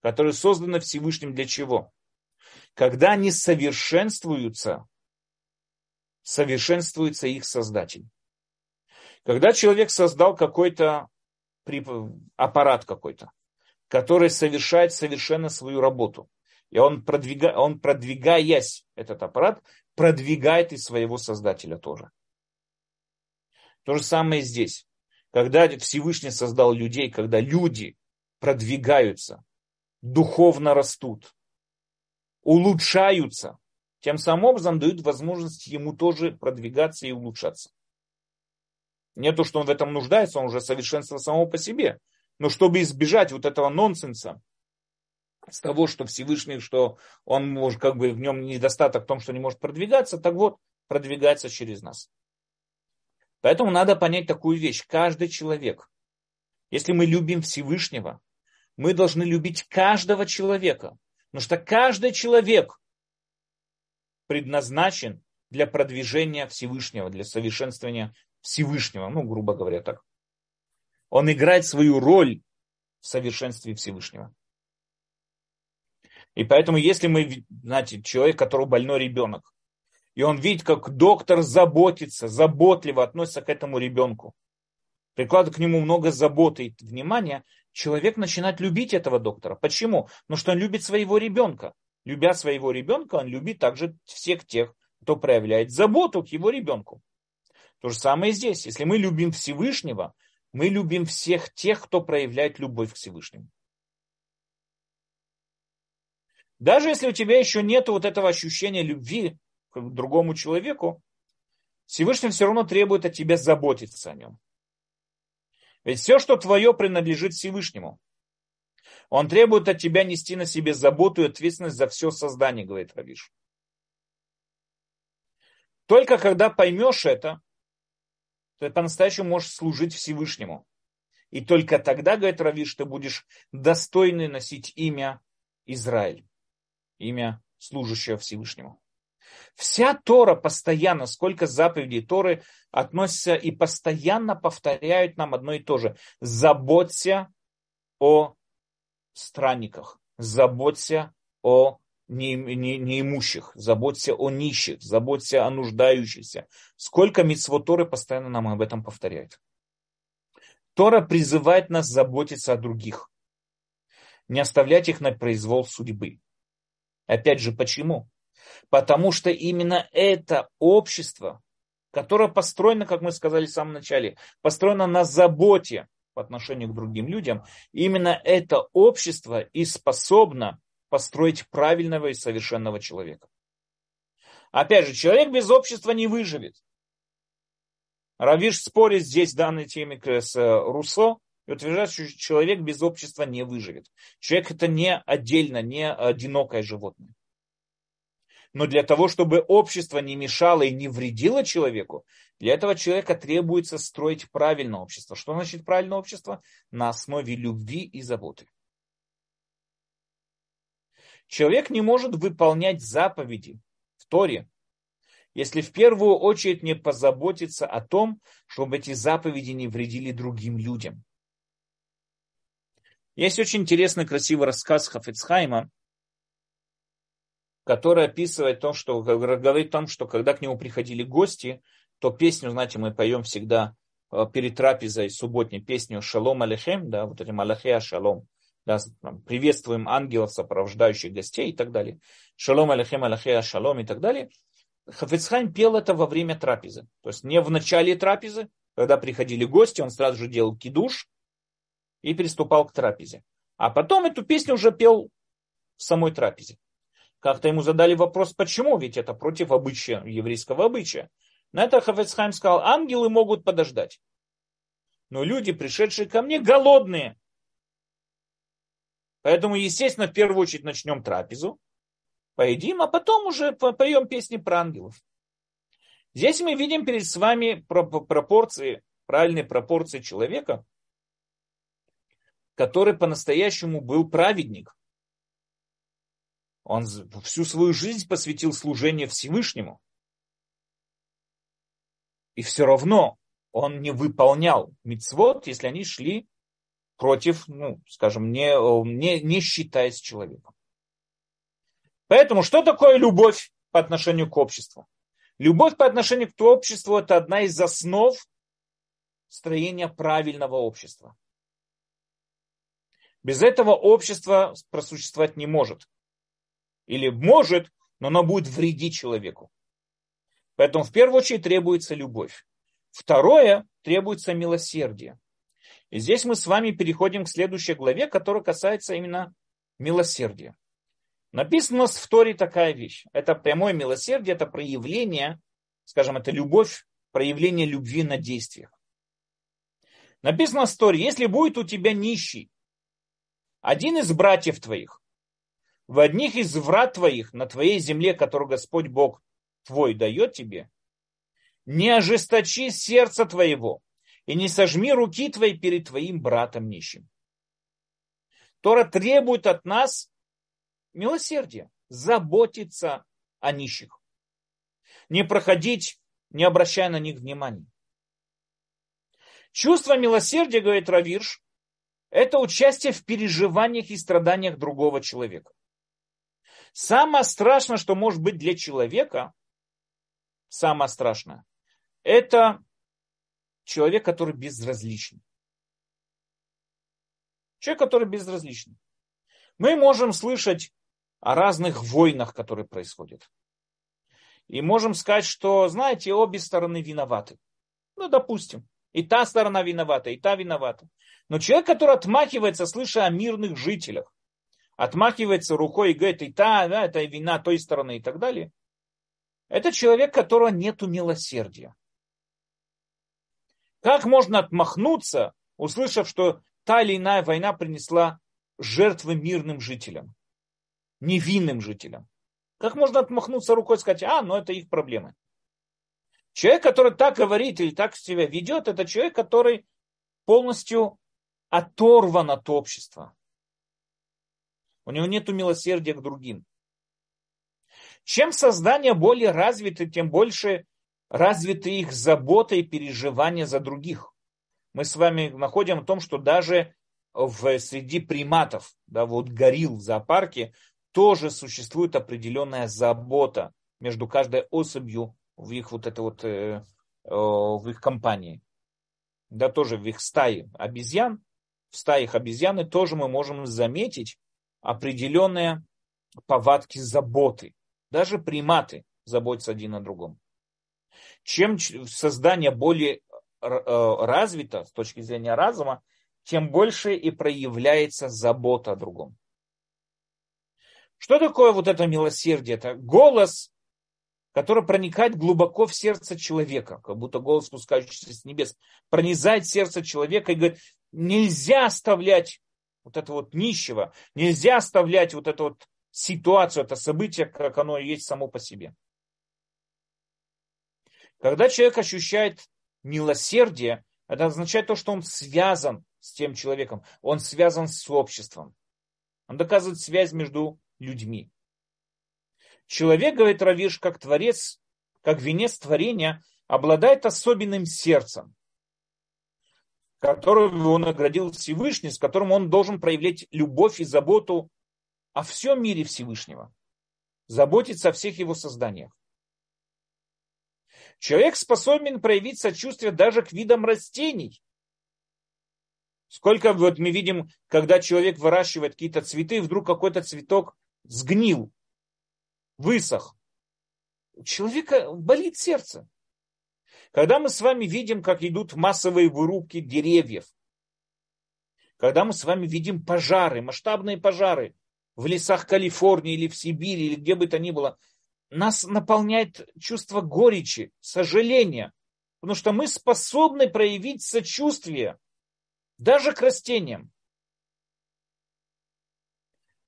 которые созданы Всевышним для чего? Когда они совершенствуются, совершенствуется их создатель. Когда человек создал какой-то аппарат какой-то, который совершает совершенно свою работу. И он, продвига, он продвигаясь, этот аппарат, продвигает и своего создателя тоже. То же самое здесь. Когда Всевышний создал людей, когда люди продвигаются, духовно растут, улучшаются, тем самым образом дают возможность ему тоже продвигаться и улучшаться. Не то, что он в этом нуждается, он уже совершенство само по себе. Но чтобы избежать вот этого нонсенса, с того, что Всевышний, что он может, как бы в нем недостаток в том, что не может продвигаться, так вот, продвигается через нас. Поэтому надо понять такую вещь. Каждый человек, если мы любим Всевышнего, мы должны любить каждого человека. Потому что каждый человек предназначен для продвижения Всевышнего, для совершенствования Всевышнего, ну, грубо говоря так. Он играет свою роль в совершенстве Всевышнего. И поэтому, если мы, знаете, человек, который больной ребенок, и он видит, как доктор заботится, заботливо относится к этому ребенку, прикладывает к нему много заботы и внимания, человек начинает любить этого доктора. Почему? Потому что он любит своего ребенка. Любя своего ребенка, он любит также всех тех, кто проявляет заботу к его ребенку. То же самое и здесь. Если мы любим Всевышнего, мы любим всех тех, кто проявляет любовь к Всевышнему. Даже если у тебя еще нет вот этого ощущения любви к другому человеку, Всевышний все равно требует от тебя заботиться о нем. Ведь все, что твое, принадлежит Всевышнему. Он требует от тебя нести на себе заботу и ответственность за все создание, говорит Равиш. Только когда поймешь это, ты по-настоящему можешь служить Всевышнему. И только тогда, говорит Равиш, ты будешь достойный носить имя Израиль, имя служащего Всевышнему. Вся Тора постоянно, сколько заповедей Торы относятся и постоянно повторяют нам одно и то же. Заботься о странниках, заботься о неимущих, заботься о нищих, заботься о нуждающихся. Сколько митцвот Торы постоянно нам об этом повторяет. Тора призывает нас заботиться о других, не оставлять их на произвол судьбы. Опять же, почему? Потому что именно это общество, которое построено, как мы сказали в самом начале, построено на заботе по отношению к другим людям, именно это общество и способно построить правильного и совершенного человека. Опять же, человек без общества не выживет. Равиш спорит здесь в данной теме с э, Руссо и утверждает, что человек без общества не выживет. Человек это не отдельно, не одинокое животное. Но для того, чтобы общество не мешало и не вредило человеку, для этого человека требуется строить правильное общество. Что значит правильное общество? На основе любви и заботы. Человек не может выполнять заповеди в Торе, если в первую очередь не позаботиться о том, чтобы эти заповеди не вредили другим людям. Есть очень интересный, красивый рассказ Хафецхайма, который описывает то, что говорит о том, что когда к нему приходили гости, то песню, знаете, мы поем всегда э, перед трапезой субботней песню «Шалом Алехем», да, вот этим Алехеа Шалом, да, приветствуем ангелов, сопровождающих гостей и так далее. «Шалом Алехем Алехеа Шалом» и так далее. Хафицхайм пел это во время трапезы. То есть не в начале трапезы, когда приходили гости, он сразу же делал кидуш и приступал к трапезе. А потом эту песню уже пел в самой трапезе. Как-то ему задали вопрос, почему, ведь это против обычая, еврейского обычая. На это Хафецхайм сказал, ангелы могут подождать. Но люди, пришедшие ко мне, голодные. Поэтому, естественно, в первую очередь начнем трапезу, поедим, а потом уже поем песни про ангелов. Здесь мы видим перед с вами пропорции, правильные пропорции человека, который по-настоящему был праведник. Он всю свою жизнь посвятил служению Всевышнему. И все равно он не выполнял мицвод, если они шли против, ну, скажем, не, не, не считаясь человеком. Поэтому что такое любовь по отношению к обществу? Любовь по отношению к обществу – это одна из основ строения правильного общества. Без этого общество просуществовать не может. Или может, но оно будет вредить человеку. Поэтому в первую очередь требуется любовь. Второе, требуется милосердие. И здесь мы с вами переходим к следующей главе, которая касается именно милосердия. Написано в Торе такая вещь. Это прямое милосердие, это проявление, скажем, это любовь, проявление любви на действиях. Написано в Торе, если будет у тебя нищий, один из братьев твоих, в одних из врат твоих на твоей земле, которую Господь Бог твой дает тебе, не ожесточи сердце твоего и не сожми руки твои перед твоим братом нищим. Тора требует от нас милосердия, заботиться о нищих. Не проходить, не обращая на них внимания. Чувство милосердия, говорит Равирш, это участие в переживаниях и страданиях другого человека. Самое страшное, что может быть для человека, самое страшное, это человек, который безразличен. Человек, который безразличен. Мы можем слышать о разных войнах, которые происходят. И можем сказать, что, знаете, обе стороны виноваты. Ну, допустим. И та сторона виновата, и та виновата. Но человек, который отмахивается, слыша о мирных жителях, отмахивается рукой и говорит, и та, да, это вина той стороны и так далее, это человек, которого нету милосердия. Как можно отмахнуться, услышав, что та или иная война принесла жертвы мирным жителям, невинным жителям? Как можно отмахнуться рукой и сказать, а, ну это их проблемы. Человек, который так говорит или так себя ведет, это человек, который полностью оторван от общества. У него нет милосердия к другим. Чем создание более развито, тем больше развиты их забота и переживания за других. Мы с вами находим о том, что даже в, среди приматов, да, вот горилл в зоопарке, тоже существует определенная забота между каждой особью в их вот это вот, э, э, в их компании. Да, тоже в их стае обезьян, в стаях обезьяны тоже мы можем заметить определенные повадки заботы. Даже приматы заботятся один о другом. Чем создание более э, развито с точки зрения разума, тем больше и проявляется забота о другом. Что такое вот это милосердие? Это голос, который проникает глубоко в сердце человека, как будто голос, спускающийся с небес, пронизает сердце человека и говорит, нельзя оставлять вот это вот нищего, нельзя оставлять вот эту вот ситуацию, это событие, как оно есть само по себе. Когда человек ощущает милосердие, это означает то, что он связан с тем человеком, он связан с обществом. Он доказывает связь между людьми. Человек, говорит Равиш, как творец, как венец творения, обладает особенным сердцем, которым его наградил Всевышний, с которым он должен проявлять любовь и заботу о всем мире Всевышнего, заботиться о всех его созданиях. Человек способен проявить сочувствие даже к видам растений. Сколько вот мы видим, когда человек выращивает какие-то цветы, вдруг какой-то цветок сгнил, высох. У человека болит сердце. Когда мы с вами видим, как идут массовые вырубки деревьев, когда мы с вами видим пожары, масштабные пожары в лесах Калифорнии или в Сибири, или где бы то ни было, нас наполняет чувство горечи, сожаления, потому что мы способны проявить сочувствие даже к растениям.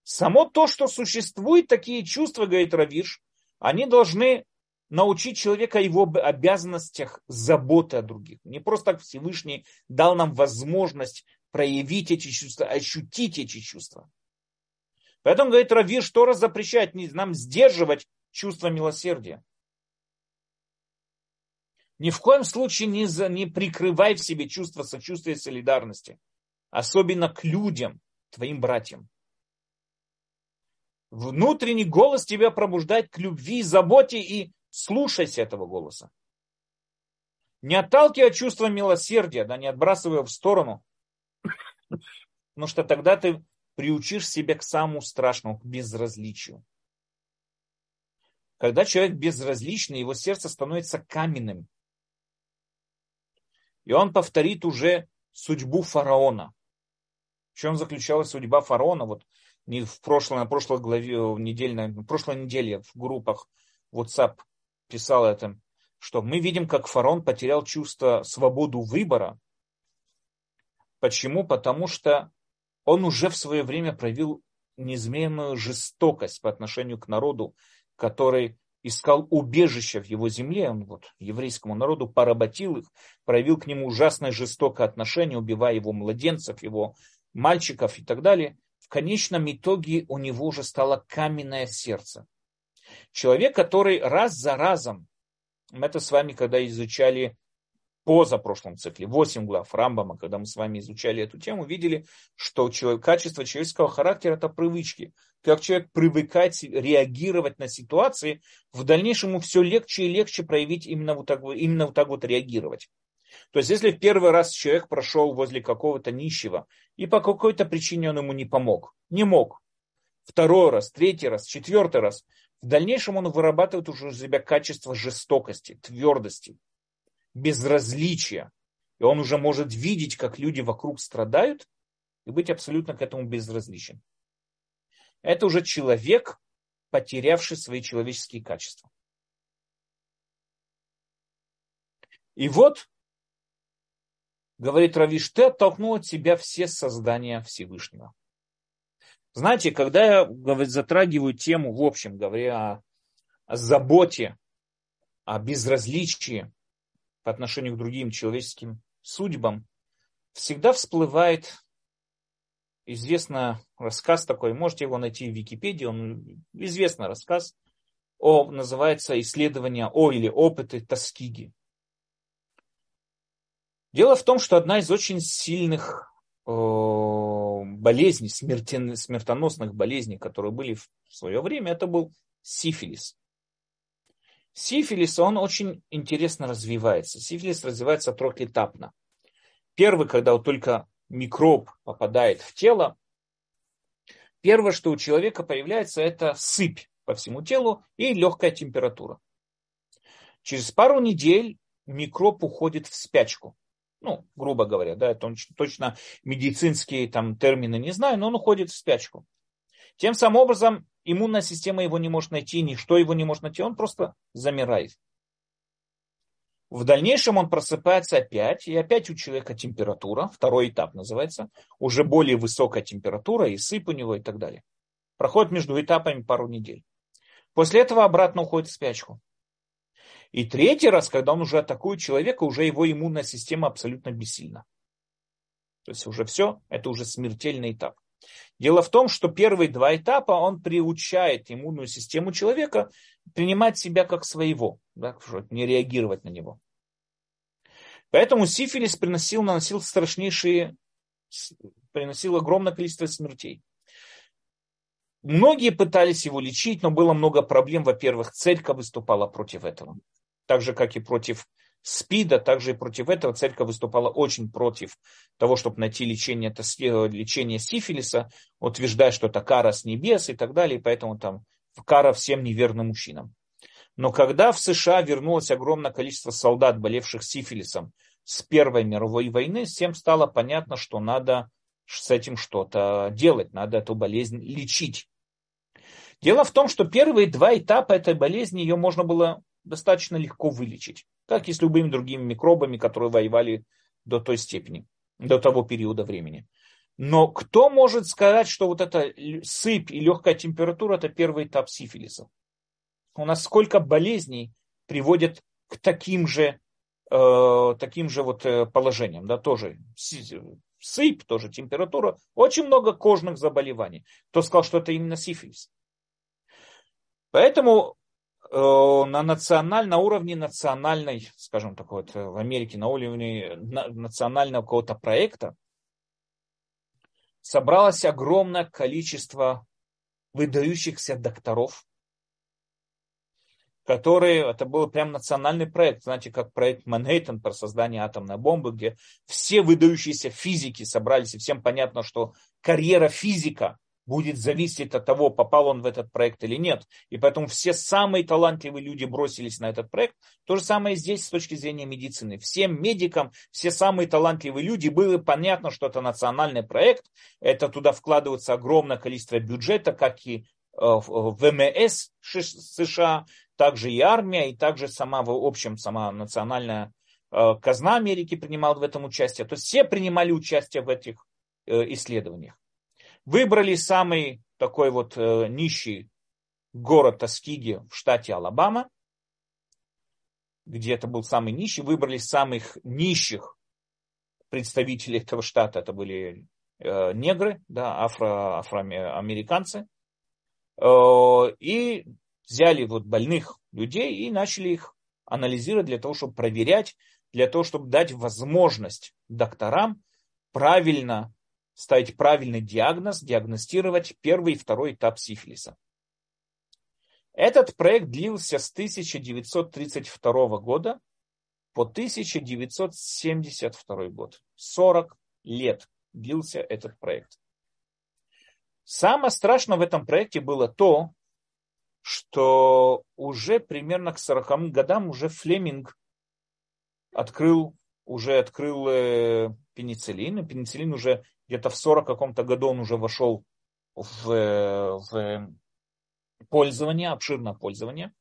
Само то, что существуют такие чувства, говорит Равиш, они должны научить человека его обязанностях заботы о других. Не просто так Всевышний дал нам возможность проявить эти чувства, ощутить эти чувства. Поэтому, говорит Равир, что раз запрещает нам сдерживать чувство милосердия. Ни в коем случае не, за, не прикрывай в себе чувство сочувствия и солидарности. Особенно к людям, твоим братьям. Внутренний голос тебя пробуждает к любви, заботе и слушайся этого голоса. Не отталкивай чувство милосердия, да не отбрасывай его в сторону. Потому что тогда ты приучишь себя к самому страшному, к безразличию. Когда человек безразличный, его сердце становится каменным. И он повторит уже судьбу фараона. В чем заключалась судьба фараона? Вот не в прошлой, на прошлой главе, недельной, на прошлой неделе в группах WhatsApp писал это, что мы видим, как фараон потерял чувство свободу выбора. Почему? Потому что он уже в свое время проявил неизменную жестокость по отношению к народу, который искал убежище в его земле, он вот еврейскому народу поработил их, проявил к нему ужасное жестокое отношение, убивая его младенцев, его мальчиков и так далее. В конечном итоге у него уже стало каменное сердце. Человек, который раз за разом, мы это с вами, когда изучали позапрошлом цикле, 8 глав Рамбама, когда мы с вами изучали эту тему, видели, что качество человеческого характера – это привычки. Как человек привыкает реагировать на ситуации, в дальнейшем ему все легче и легче проявить именно вот так, именно вот, так вот реагировать. То есть, если в первый раз человек прошел возле какого-то нищего, и по какой-то причине он ему не помог, не мог, второй раз, третий раз, четвертый раз, в дальнейшем он вырабатывает уже у себя качество жестокости, твердости, безразличия. И он уже может видеть, как люди вокруг страдают, и быть абсолютно к этому безразличен. Это уже человек, потерявший свои человеческие качества. И вот, говорит Равиш, ты оттолкнул от себя все создания Всевышнего. Знаете, когда я затрагиваю тему, в общем говоря, о, о заботе, о безразличии, по отношению к другим человеческим судьбам, всегда всплывает известный рассказ такой, можете его найти в Википедии, он известный рассказ, о, называется «Исследование о» или «Опыты Тоскиги». Дело в том, что одна из очень сильных болезней, смертоносных болезней, которые были в свое время, это был сифилис. Сифилис, он очень интересно развивается. Сифилис развивается трехэтапно. Первый, когда вот только микроб попадает в тело, первое, что у человека появляется, это сыпь по всему телу и легкая температура. Через пару недель микроб уходит в спячку. Ну, грубо говоря, да, это точно медицинские там термины не знаю, но он уходит в спячку. Тем самым образом иммунная система его не может найти, ничто его не может найти, он просто замирает. В дальнейшем он просыпается опять, и опять у человека температура, второй этап называется, уже более высокая температура, и сыпь у него и так далее. Проходит между этапами пару недель. После этого обратно уходит в спячку. И третий раз, когда он уже атакует человека, уже его иммунная система абсолютно бессильна. То есть уже все, это уже смертельный этап. Дело в том, что первые два этапа он приучает иммунную систему человека принимать себя как своего, да, не реагировать на него. Поэтому сифилис приносил, наносил страшнейшие, приносил огромное количество смертей. Многие пытались его лечить, но было много проблем. Во-первых, церковь выступала против этого. Так же, как и против СПИДа, также и против этого церковь выступала очень против того, чтобы найти лечение, это лечение сифилиса, утверждая, что это кара с небес и так далее, и поэтому там кара всем неверным мужчинам. Но когда в США вернулось огромное количество солдат, болевших сифилисом с Первой мировой войны, всем стало понятно, что надо с этим что-то делать, надо эту болезнь лечить. Дело в том, что первые два этапа этой болезни ее можно было достаточно легко вылечить как и с любыми другими микробами, которые воевали до той степени, до того периода времени. Но кто может сказать, что вот эта сыпь и легкая температура – это первый этап сифилиса? У нас сколько болезней приводят к таким же, э, таким же вот э, положениям, да, тоже сыпь, тоже температура, очень много кожных заболеваний. Кто сказал, что это именно сифилис? Поэтому на националь, на уровне национальной, скажем так, вот в Америке, на уровне национального какого-то проекта, собралось огромное количество выдающихся докторов, который, это был прям национальный проект, знаете, как проект Манхэттен про создание атомной бомбы, где все выдающиеся физики собрались, и всем понятно, что карьера физика будет зависеть от того, попал он в этот проект или нет. И поэтому все самые талантливые люди бросились на этот проект. То же самое здесь с точки зрения медицины. Всем медикам, все самые талантливые люди, было понятно, что это национальный проект. Это туда вкладывается огромное количество бюджета, как и э, в ВМС США, также и армия, и также сама, в общем, сама национальная э, казна Америки принимала в этом участие. То есть все принимали участие в этих э, исследованиях. Выбрали самый такой вот э, нищий город Тоскиги в штате Алабама, где это был самый нищий. Выбрали самых нищих представителей этого штата. Это были э, негры, да, афро, афроамериканцы. Э, и взяли вот больных людей и начали их анализировать для того, чтобы проверять, для того, чтобы дать возможность докторам правильно ставить правильный диагноз, диагностировать первый и второй этап сифилиса. Этот проект длился с 1932 года по 1972 год. 40 лет длился этот проект. Самое страшное в этом проекте было то, что уже примерно к 40 годам уже Флеминг открыл, уже открыл э, пенициллин, и пенициллин уже где-то в 40 каком-то году он уже вошел в, в пользование, обширное пользование.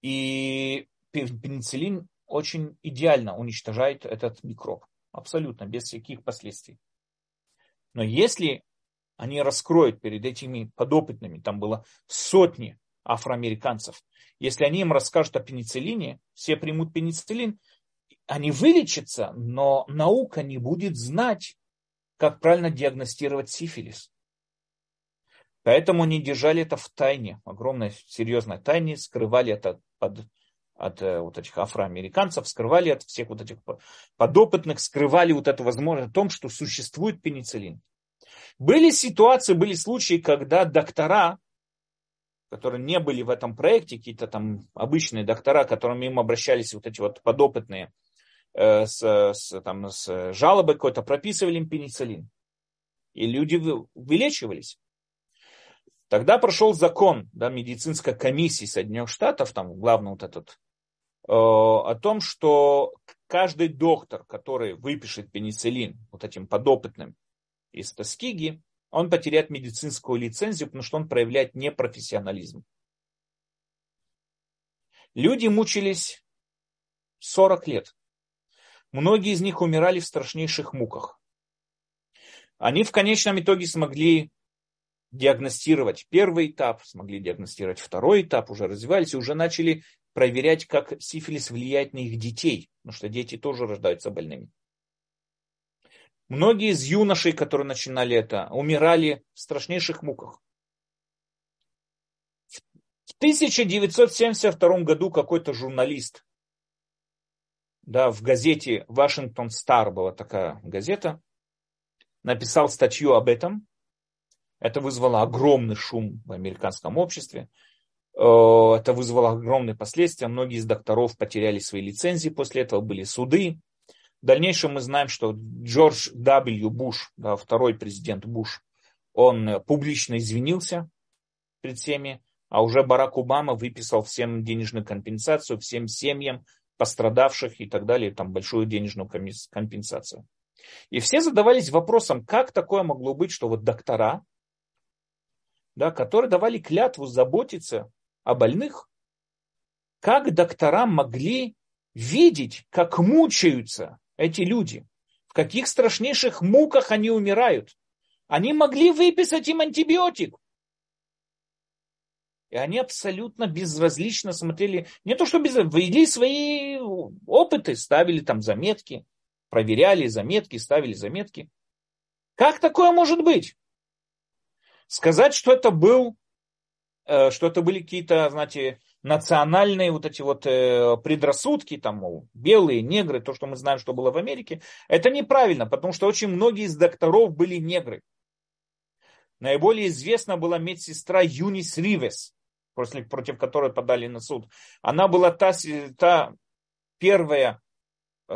И пенициллин очень идеально уничтожает этот микроб. Абсолютно, без всяких последствий. Но если они раскроют перед этими подопытными, там было сотни афроамериканцев, если они им расскажут о пенициллине, все примут пенициллин, они вылечатся, но наука не будет знать, как правильно диагностировать сифилис. Поэтому они держали это в тайне, огромной серьезной тайне, скрывали это под, от э, вот этих афроамериканцев, скрывали от всех вот этих подопытных, скрывали вот эту возможность о том, что существует пенициллин. Были ситуации, были случаи, когда доктора, которые не были в этом проекте, какие-то там обычные доктора, к которым им обращались вот эти вот подопытные, с, с, там, с жалобой какой-то, прописывали им пенициллин. И люди вылечивались. Тогда прошел закон да, медицинской комиссии Соединенных Штатов, там главный вот этот, э, о том, что каждый доктор, который выпишет пенициллин вот этим подопытным из Тоскиги, он потеряет медицинскую лицензию, потому что он проявляет непрофессионализм. Люди мучились 40 лет. Многие из них умирали в страшнейших муках. Они в конечном итоге смогли диагностировать первый этап, смогли диагностировать второй этап, уже развивались и уже начали проверять, как сифилис влияет на их детей, потому что дети тоже рождаются больными. Многие из юношей, которые начинали это, умирали в страшнейших муках. В 1972 году какой-то журналист да, в газете Вашингтон Стар была такая газета, написал статью об этом. Это вызвало огромный шум в американском обществе. Э, это вызвало огромные последствия. Многие из докторов потеряли свои лицензии после этого, были суды. В дальнейшем мы знаем, что Джордж W. Буш, да, второй президент Буш, он публично извинился перед всеми, а уже Барак Обама выписал всем денежную компенсацию, всем семьям, пострадавших и так далее, там большую денежную компенсацию. И все задавались вопросом, как такое могло быть, что вот доктора, да, которые давали клятву заботиться о больных, как доктора могли видеть, как мучаются эти люди, в каких страшнейших муках они умирают. Они могли выписать им антибиотик, и они абсолютно безразлично смотрели, не то что без, ввели свои опыты, ставили там заметки, проверяли заметки, ставили заметки. Как такое может быть? Сказать, что это был, э, что это были какие-то, знаете, национальные вот эти вот э, предрассудки, там, мол, белые, негры, то, что мы знаем, что было в Америке, это неправильно, потому что очень многие из докторов были негры. Наиболее известна была медсестра Юнис Ривес, после, против которой подали на суд, она была та, та первая,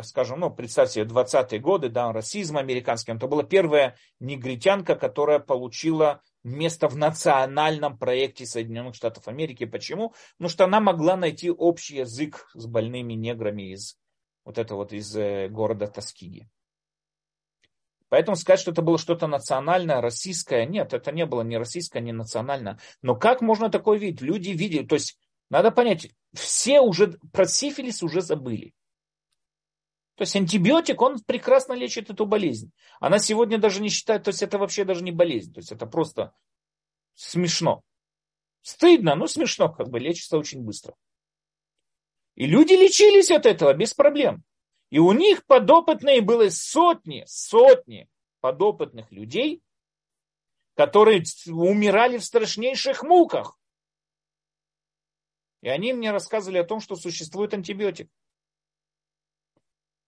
скажем, ну, представьте, 20-е годы, да, расизм американский, это была первая негритянка, которая получила место в национальном проекте Соединенных Штатов Америки. Почему? Потому что она могла найти общий язык с больными неграми из вот это вот из э, города Тоскиги. Поэтому сказать, что это было что-то национальное, российское, нет, это не было ни российское, ни национальное. Но как можно такое видеть? Люди видели, то есть надо понять, все уже про сифилис уже забыли. То есть антибиотик, он прекрасно лечит эту болезнь. Она сегодня даже не считает, то есть это вообще даже не болезнь, то есть это просто смешно. Стыдно, но смешно, как бы лечится очень быстро. И люди лечились от этого без проблем. И у них подопытные было сотни, сотни подопытных людей, которые умирали в страшнейших муках. И они мне рассказывали о том, что существует антибиотик.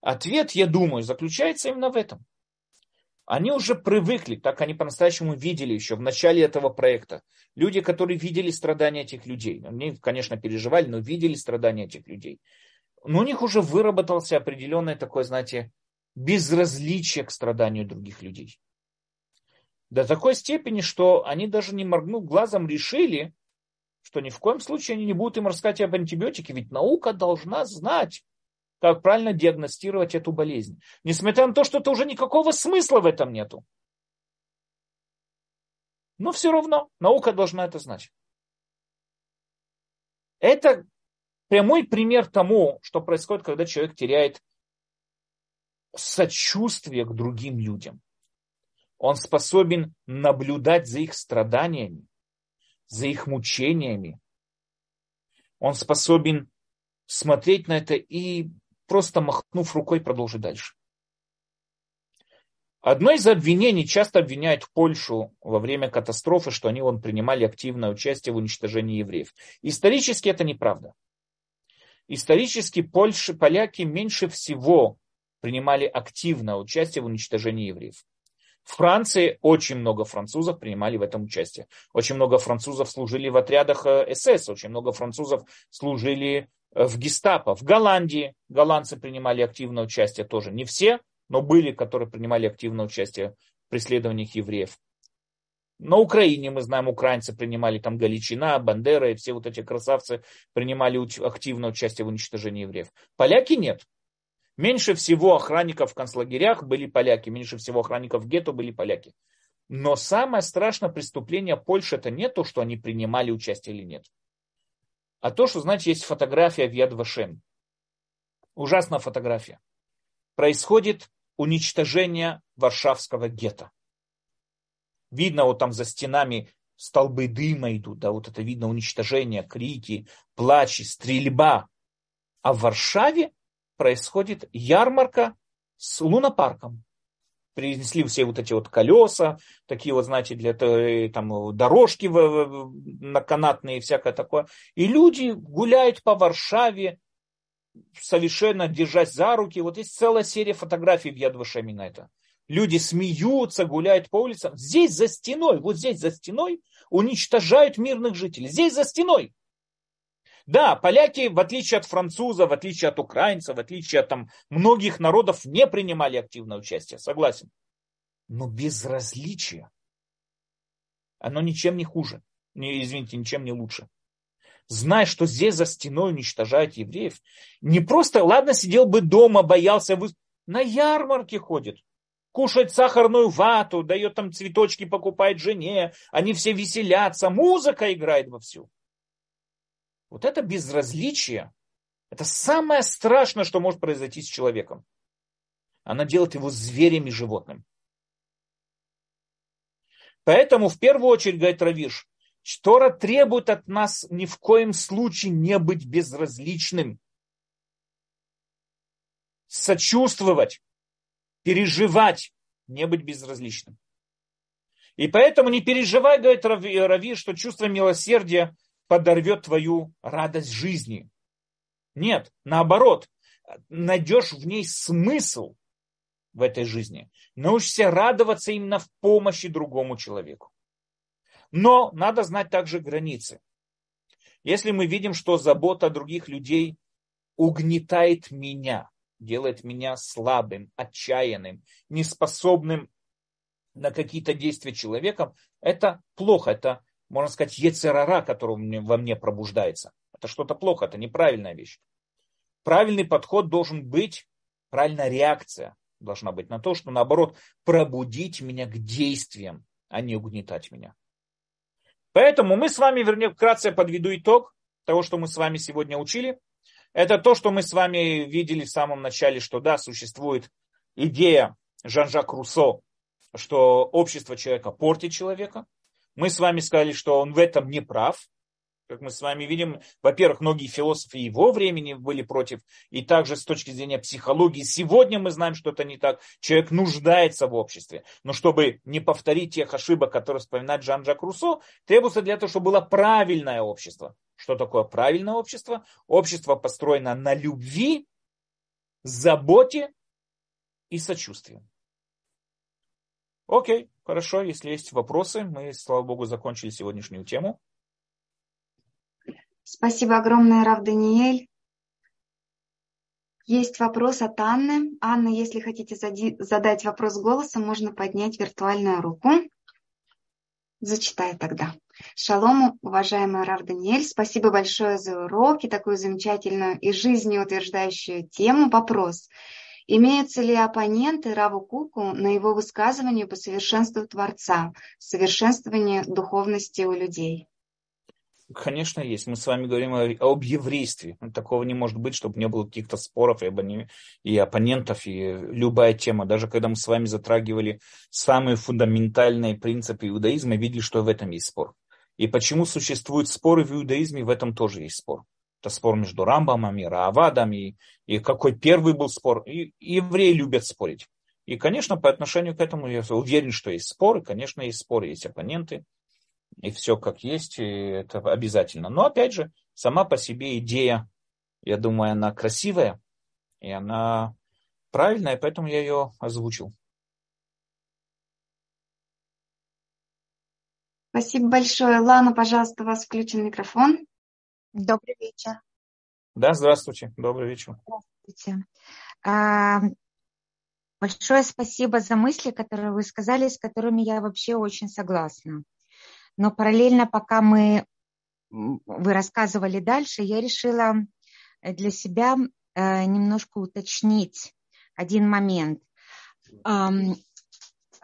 Ответ, я думаю, заключается именно в этом. Они уже привыкли, так они по-настоящему видели еще в начале этого проекта. Люди, которые видели страдания этих людей. Они, конечно, переживали, но видели страдания этих людей но у них уже выработался определенное такое, знаете, безразличие к страданию других людей. До такой степени, что они даже не моргнув глазом решили, что ни в коем случае они не будут им рассказать об антибиотике, ведь наука должна знать, как правильно диагностировать эту болезнь. Несмотря на то, что это уже никакого смысла в этом нету. Но все равно наука должна это знать. Это прямой пример тому, что происходит, когда человек теряет сочувствие к другим людям. Он способен наблюдать за их страданиями, за их мучениями. Он способен смотреть на это и просто махнув рукой продолжить дальше. Одно из обвинений часто обвиняют Польшу во время катастрофы, что они вон, принимали активное участие в уничтожении евреев. Исторически это неправда исторически Польши, поляки меньше всего принимали активное участие в уничтожении евреев. В Франции очень много французов принимали в этом участие. Очень много французов служили в отрядах э, СС, очень много французов служили э, в гестапо. В Голландии голландцы принимали активное участие тоже. Не все, но были, которые принимали активное участие в преследованиях евреев. На Украине, мы знаем, украинцы принимали там Галичина, Бандера и все вот эти красавцы принимали активное участие в уничтожении евреев. Поляки нет. Меньше всего охранников в концлагерях были поляки, меньше всего охранников в гетто были поляки. Но самое страшное преступление Польши это не то, что они принимали участие или нет, а то, что, знаете, есть фотография в Ядвашем. Ужасная фотография. Происходит уничтожение Варшавского гетто. Видно вот там за стенами столбы дыма идут, да, вот это видно уничтожение, крики, плачи, стрельба. А в Варшаве происходит ярмарка с лунопарком. Принесли все вот эти вот колеса, такие вот, знаете, для там дорожки на канатные всякое такое. И люди гуляют по Варшаве, совершенно держась за руки. Вот есть целая серия фотографий в Ядвашеме на это люди смеются, гуляют по улицам. Здесь за стеной, вот здесь за стеной уничтожают мирных жителей. Здесь за стеной. Да, поляки, в отличие от французов, в отличие от украинцев, в отличие от там, многих народов, не принимали активное участие, согласен. Но безразличие, оно ничем не хуже. Не, извините, ничем не лучше. Зная, что здесь за стеной уничтожают евреев, не просто, ладно, сидел бы дома, боялся, вы... на ярмарке ходит кушает сахарную вату, дает там цветочки, покупает жене, они все веселятся, музыка играет вовсю. Вот это безразличие, это самое страшное, что может произойти с человеком. Она делает его зверем и животным. Поэтому в первую очередь, говорит Равиш, Тора требует от нас ни в коем случае не быть безразличным. Сочувствовать, переживать, не быть безразличным. И поэтому не переживай, говорит Рави, Рави, что чувство милосердия подорвет твою радость жизни. Нет, наоборот, найдешь в ней смысл в этой жизни. Научишься радоваться именно в помощи другому человеку. Но надо знать также границы. Если мы видим, что забота других людей угнетает меня, делает меня слабым, отчаянным, неспособным на какие-то действия человеком, это плохо, это, можно сказать, ецерара, который во мне пробуждается. Это что-то плохо, это неправильная вещь. Правильный подход должен быть, правильная реакция должна быть на то, что наоборот пробудить меня к действиям, а не угнетать меня. Поэтому мы с вами, вернее, вкратце подведу итог того, что мы с вами сегодня учили. Это то, что мы с вами видели в самом начале, что да, существует идея Жан-Жак Руссо, что общество человека портит человека. Мы с вами сказали, что он в этом не прав, как мы с вами видим, во-первых, многие философы его времени были против, и также с точки зрения психологии, сегодня мы знаем, что это не так. Человек нуждается в обществе. Но чтобы не повторить тех ошибок, которые вспоминает Жан-Жак Руссо, требуется для этого, чтобы было правильное общество. Что такое правильное общество? Общество построено на любви, заботе и сочувствии. Окей, хорошо, если есть вопросы, мы, слава богу, закончили сегодняшнюю тему. Спасибо огромное, Рав Даниэль. Есть вопрос от Анны. Анна, если хотите задать вопрос голосом, можно поднять виртуальную руку. Зачитай тогда. Шалом, уважаемый Рав Даниэль, спасибо большое за урок и такую замечательную и жизнеутверждающую тему. Вопрос. Имеются ли оппоненты Раву Куку на его высказывание по совершенству Творца, совершенствованию духовности у людей? Конечно, есть. Мы с вами говорим об еврействе. Такого не может быть, чтобы не было каких-то споров и, и оппонентов, и любая тема. Даже когда мы с вами затрагивали самые фундаментальные принципы иудаизма, видели, что в этом есть спор. И почему существуют споры в иудаизме, в этом тоже есть спор. Это спор между Рамбамом и Раавадом, и, и какой первый был спор. И, и евреи любят спорить. И, конечно, по отношению к этому я уверен, что есть споры, конечно, есть споры, есть оппоненты и все как есть, и это обязательно. Но опять же, сама по себе идея, я думаю, она красивая, и она правильная, поэтому я ее озвучил. Спасибо большое. Лана, пожалуйста, у вас включен микрофон. Добрый вечер. Да, здравствуйте. Добрый вечер. Здравствуйте. А, большое спасибо за мысли, которые вы сказали, с которыми я вообще очень согласна. Но параллельно, пока мы, вы рассказывали дальше, я решила для себя э, немножко уточнить один момент.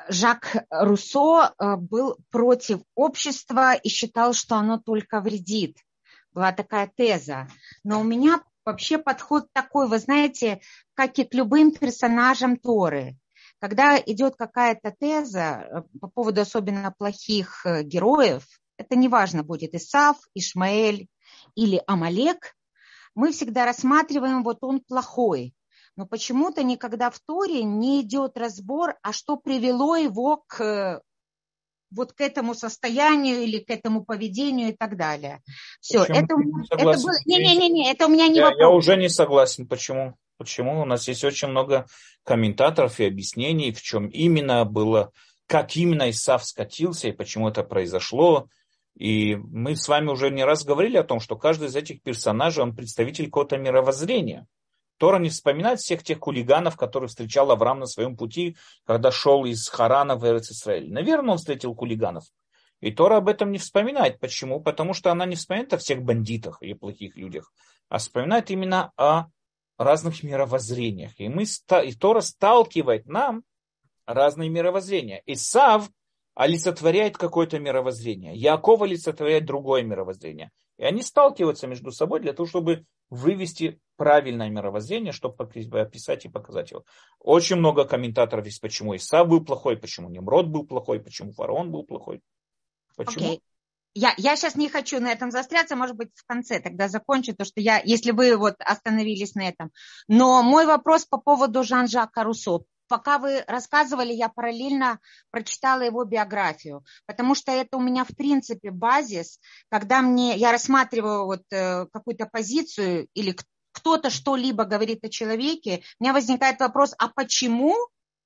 Жак Руссо э, был против общества и считал, что оно только вредит. Была такая теза. Но у меня вообще подход такой, вы знаете, как и к любым персонажам Торы. Когда идет какая-то теза э, по поводу особенно плохих э, героев, это неважно, будет Исав, Ишмаэль или Амалек, мы всегда рассматриваем, вот он плохой. Но почему-то никогда в Торе не идет разбор, а что привело его к вот к этому состоянию или к этому поведению и так далее. Все, Почему это, это было... Не-не-не, это у меня не я, вопрос. Я уже не согласен. Почему? Почему? У нас есть очень много комментаторов и объяснений, в чем именно было, как именно Исав скатился и почему это произошло. И мы с вами уже не раз говорили о том, что каждый из этих персонажей, он представитель какого-то мировоззрения. Тора не вспоминает всех тех хулиганов, которые встречал Авраам на своем пути, когда шел из Харана в Эрец-Исраэль. Наверное, он встретил хулиганов. И Тора об этом не вспоминает. Почему? Потому что она не вспоминает о всех бандитах и плохих людях, а вспоминает именно о разных мировоззрениях. И, мы, и Тора сталкивает нам разные мировоззрения. Исав олицетворяет какое-то мировоззрение. Яков олицетворяет другое мировоззрение. И они сталкиваются между собой для того, чтобы вывести правильное мировоззрение, чтобы описать и показать его. Очень много комментаторов есть, почему Исав был плохой, почему Немрод был плохой, почему фараон был плохой. Почему? Okay я, я сейчас не хочу на этом застряться, может быть, в конце тогда закончу, то что я, если вы вот остановились на этом. Но мой вопрос по поводу Жан-Жака Руссо. Пока вы рассказывали, я параллельно прочитала его биографию, потому что это у меня в принципе базис, когда мне, я рассматриваю вот э, какую-то позицию или кто-то что-либо говорит о человеке, у меня возникает вопрос, а почему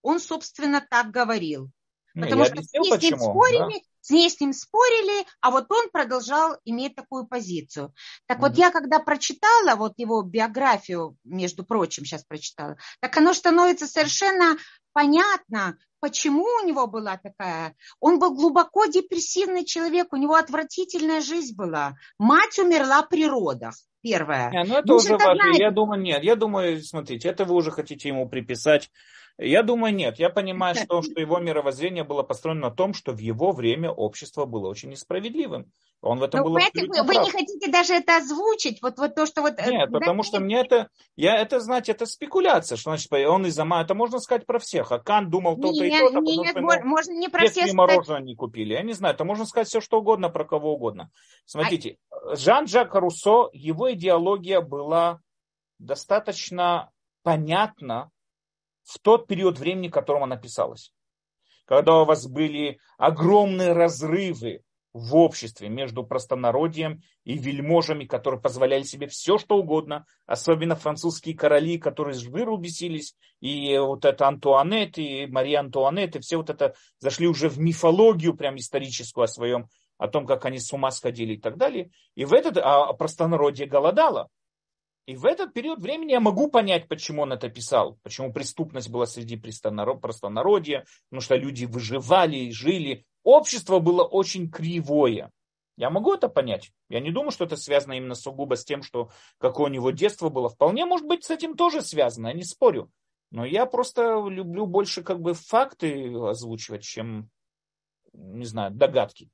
он, собственно, так говорил? Потому я что объяснил, почему, спорим, да? С ней с ним спорили, а вот он продолжал иметь такую позицию. Так mm-hmm. вот я когда прочитала вот его биографию, между прочим, сейчас прочитала, так оно становится совершенно понятно, почему у него была такая. Он был глубоко депрессивный человек, у него отвратительная жизнь была. Мать умерла при родах первое. Не, ну это уже важно. Я думаю, нет. Я думаю, смотрите, это вы уже хотите ему приписать. Я думаю, нет. Я понимаю, что, что его мировоззрение было построено на том, что в его время общество было очень несправедливым. Он в этом ну, был вы, вы не хотите даже это озвучить, вот, вот то, что вот... Э, нет, да, потому что мне это, я это, знаете, это спекуляция, что значит, он из-за это можно сказать про всех, а Кан думал то-то и то-то, нет, потому что можно не про всех мороженое не купили, я не знаю, это можно сказать все, что угодно про кого угодно. Смотрите, а... Жан-Жак Руссо, его идеология была достаточно понятна в тот период времени, в котором она писалась. Когда у вас были огромные разрывы в обществе между простонародием и вельможами, которые позволяли себе все, что угодно, особенно французские короли, которые с жиру бесились, и вот это Антуанет, и Мария Антуанет, и все вот это зашли уже в мифологию прям историческую о своем, о том, как они с ума сходили и так далее. И в этот, а простонародье голодало. И в этот период времени я могу понять, почему он это писал, почему преступность была среди простонародья, потому что люди выживали и жили общество было очень кривое. Я могу это понять. Я не думаю, что это связано именно сугубо с тем, что какое у него детство было. Вполне может быть с этим тоже связано, я не спорю. Но я просто люблю больше как бы факты озвучивать, чем, не знаю, догадки.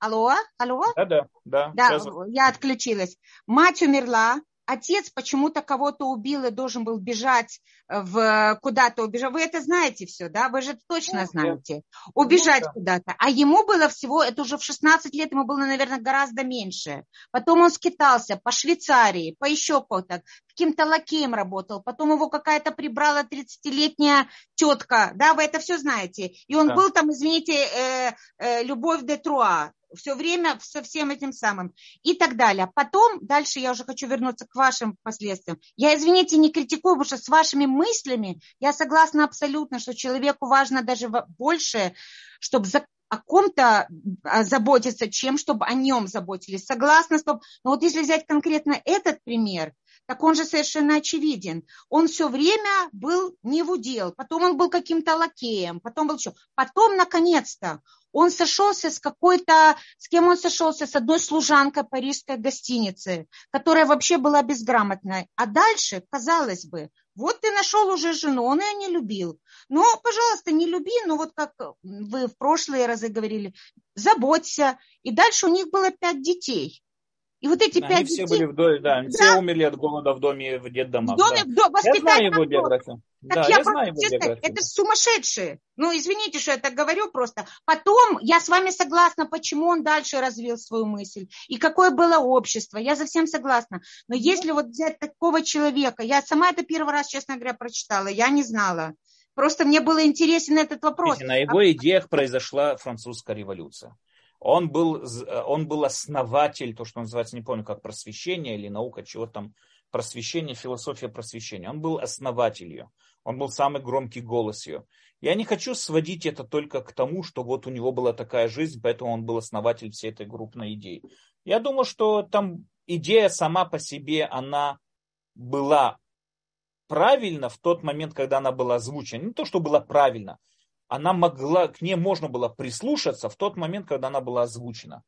Алло, алло? Да, да, да. Да, я отключилась. Мать умерла, отец почему-то кого-то убил и должен был бежать в куда-то убежать. Вы это знаете все, да? Вы же точно знаете. Убежать ну, куда-то. А ему было всего, это уже в 16 лет, ему было, наверное, гораздо меньше. Потом он скитался по Швейцарии, по еще куда-то, каким-то лакеем работал. Потом его какая-то прибрала 30-летняя тетка, да, вы это все знаете. И он да. был там, извините, э, э, Любовь де Труа все время со всем этим самым и так далее. Потом, дальше я уже хочу вернуться к вашим последствиям. Я, извините, не критикую, потому что с вашими мыслями я согласна абсолютно, что человеку важно даже больше, чтобы за о ком-то а, заботиться, чем чтобы о нем заботились. Согласна, что... Но вот если взять конкретно этот пример, так он же совершенно очевиден. Он все время был не в удел, потом он был каким-то лакеем, потом был что? Потом, наконец-то, он сошелся с какой-то, с кем он сошелся? С одной служанкой парижской гостиницы, которая вообще была безграмотной. А дальше, казалось бы, вот ты нашел уже жену, он ее не любил. Ну, пожалуйста, не люби, ну вот как вы в прошлые разы говорили, заботься. И дальше у них было пять детей. И вот эти пять детей... все были в доме, да, да, все умерли от голода в доме, в детдомах. В доме, да. в Я знаю его биографию. Так да, я, я знаю его честно, биографию. Это сумасшедшие. Ну, извините, что я так говорю просто. Потом я с вами согласна, почему он дальше развил свою мысль. И какое было общество. Я совсем согласна. Но если вот взять такого человека, я сама это первый раз, честно говоря, прочитала, я не знала. Просто мне было интересен этот вопрос. На его а... идеях произошла французская революция. Он был, он был основатель, то, что называется, не помню, как просвещение или наука, чего там, просвещение, философия просвещения. Он был основателью, он был самый громкий голос ее. Я не хочу сводить это только к тому, что вот у него была такая жизнь, поэтому он был основатель всей этой группной идеи. Я думаю, что там идея сама по себе, она была правильно в тот момент, когда она была озвучена. Не то, что была правильно, она могла, к ней можно было прислушаться в тот момент, когда она была озвучена.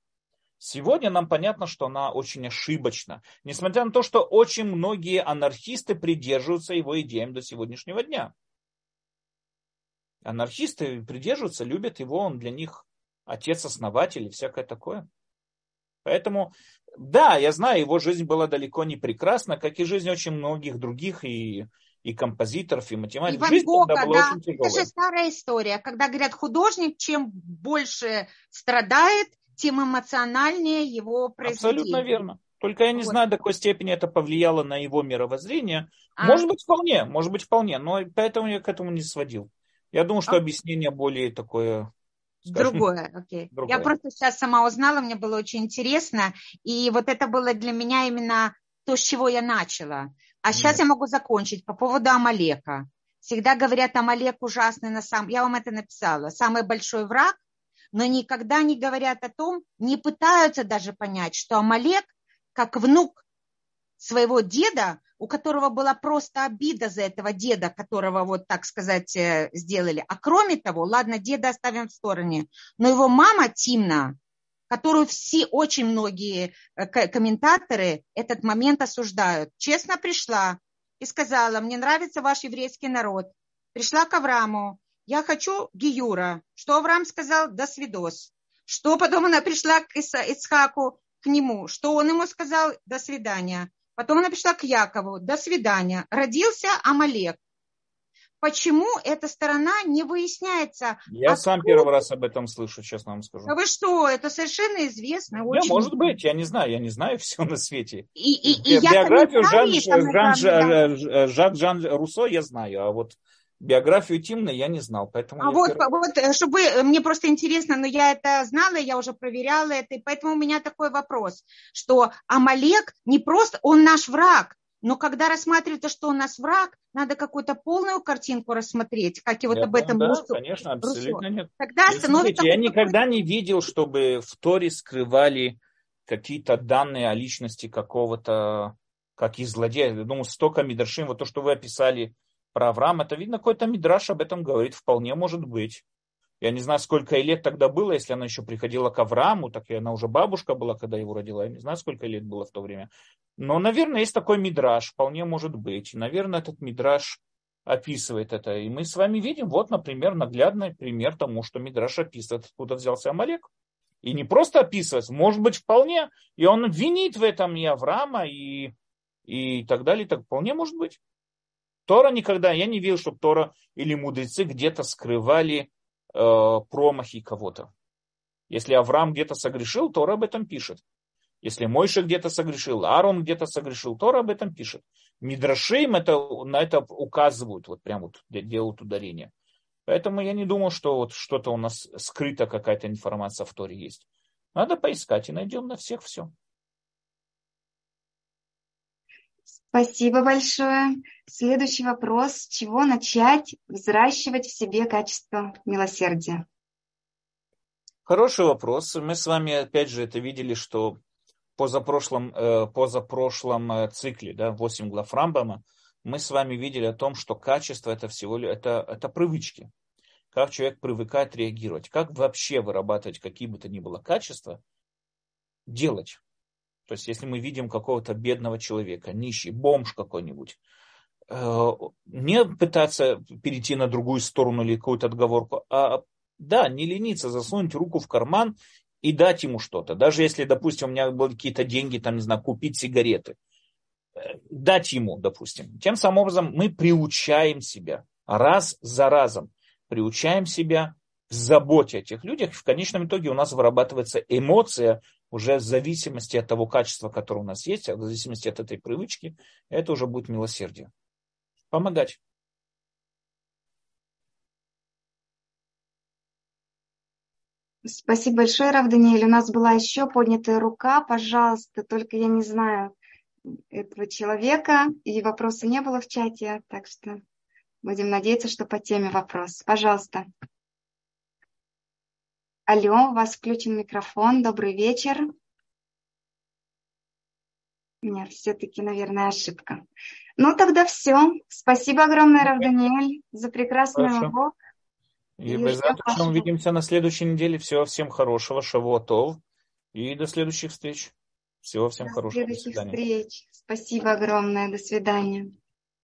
Сегодня нам понятно, что она очень ошибочна, несмотря на то, что очень многие анархисты придерживаются его идеям до сегодняшнего дня. Анархисты придерживаются, любят его, он для них отец-основатель и всякое такое. Поэтому, да, я знаю, его жизнь была далеко не прекрасна, как и жизнь очень многих других, и и композиторов, и математиков. И Жизнь Гога, тогда была да. очень тяжелая. Это же старая история, когда говорят художник, чем больше страдает, тем эмоциональнее его произведение. Абсолютно верно. Только я не вот. знаю, до какой степени это повлияло на его мировоззрение. А. Может быть, вполне, может быть, вполне, но поэтому я к этому не сводил. Я думаю, что а. объяснение более такое Скажем, другое, окей. Другое. Я просто сейчас сама узнала, мне было очень интересно. И вот это было для меня именно то, с чего я начала. А сейчас я могу закончить по поводу Амалека. Всегда говорят, Амалек ужасный на самом... Я вам это написала. Самый большой враг, но никогда не говорят о том, не пытаются даже понять, что Амалек, как внук своего деда, у которого была просто обида за этого деда, которого, вот так сказать, э, сделали. А кроме того, ладно, деда оставим в стороне, но его мама Тимна, которую все, очень многие э, комментаторы этот момент осуждают, честно пришла и сказала, мне нравится ваш еврейский народ. Пришла к Аврааму, я хочу Гиюра. Что Авраам сказал? До свидос. Что потом она пришла к Исхаку, к нему. Что он ему сказал? До свидания. Потом она пришла к Якову. До свидания. Родился Амалек. Почему эта сторона не выясняется? Я откуда... сам первый раз об этом слышу, честно вам скажу. А вы что, это совершенно известно. Очень... Да, может быть, я не знаю, я не знаю *laughs* все на свете. И, и, и Биографию Жан, Жан, Жан, Жан Руссо я знаю, а вот биографию Тимны я не знал, поэтому... А вот, первый... вот, э, чтобы, э, мне просто интересно, но я это знала, я уже проверяла это, и поэтому у меня такой вопрос, что Амалек не просто, он наш враг, но когда рассматривается, что он нас враг, надо какую-то полную картинку рассмотреть, как и вот я об этом да, Руссо. конечно, абсолютно Руссо. нет. Тогда становится... я никогда не видел, чтобы в Торе скрывали какие-то данные о личности какого-то, как из злодея. Я думаю, столько мидршим, вот то, что вы описали, про Авраама, это видно, какой-то мидраш об этом говорит, вполне может быть. Я не знаю, сколько ей лет тогда было, если она еще приходила к Аврааму, так и она уже бабушка была, когда его родила. Я не знаю, сколько лет было в то время. Но, наверное, есть такой мидраж, вполне может быть. И, наверное, этот мидраж описывает это. И мы с вами видим, вот, например, наглядный пример тому, что мидраж описывает, откуда взялся Амалек. И не просто описывать, может быть, вполне. И он винит в этом и Авраама, и, и так далее. Так вполне может быть. Тора никогда, я не видел, чтобы Тора или мудрецы где-то скрывали промахи кого-то. Если Авраам где-то согрешил, Тора об этом пишет. Если Мойша где-то согрешил, Аарон где-то согрешил, Тора об этом пишет. Мидрашим это, на это указывают, вот прям вот делают ударение. Поэтому я не думал, что вот что-то у нас скрыто, какая-то информация в Торе есть. Надо поискать и найдем на всех все. Спасибо большое. Следующий вопрос. Чего начать взращивать в себе качество милосердия? Хороший вопрос. Мы с вами, опять же, это видели, что позапрошлом, э, позапрошлом э, цикле, да, 8 глав Рамбама, мы с вами видели о том, что качество это всего лишь это, это привычки. Как человек привыкает реагировать. Как вообще вырабатывать какие бы то ни было качества, делать. То есть, если мы видим какого-то бедного человека, нищий, бомж какой-нибудь, э, не пытаться перейти на другую сторону или какую-то отговорку, а да, не лениться, засунуть руку в карман и дать ему что-то. Даже если, допустим, у меня были какие-то деньги, там, не знаю, купить сигареты. Э, дать ему, допустим. Тем самым образом мы приучаем себя раз за разом. Приучаем себя заботе о тех людях. В конечном итоге у нас вырабатывается эмоция, уже в зависимости от того качества, которое у нас есть, в зависимости от этой привычки, это уже будет милосердие. Помогать. Спасибо большое, Рав Даниэль. У нас была еще поднятая рука. Пожалуйста, только я не знаю этого человека, и вопроса не было в чате, так что будем надеяться, что по теме вопрос. Пожалуйста. Алло, у вас включен микрофон. Добрый вечер. Нет, все-таки, наверное, ошибка. Ну, тогда все. Спасибо огромное, Рав Даниэль, за прекрасный Хорошо. урок. И, и мы увидимся на следующей неделе. Всего всем хорошего, шавуатов. И до следующих встреч. Всего всем до хорошего. До следующих встреч. Спасибо огромное. До свидания.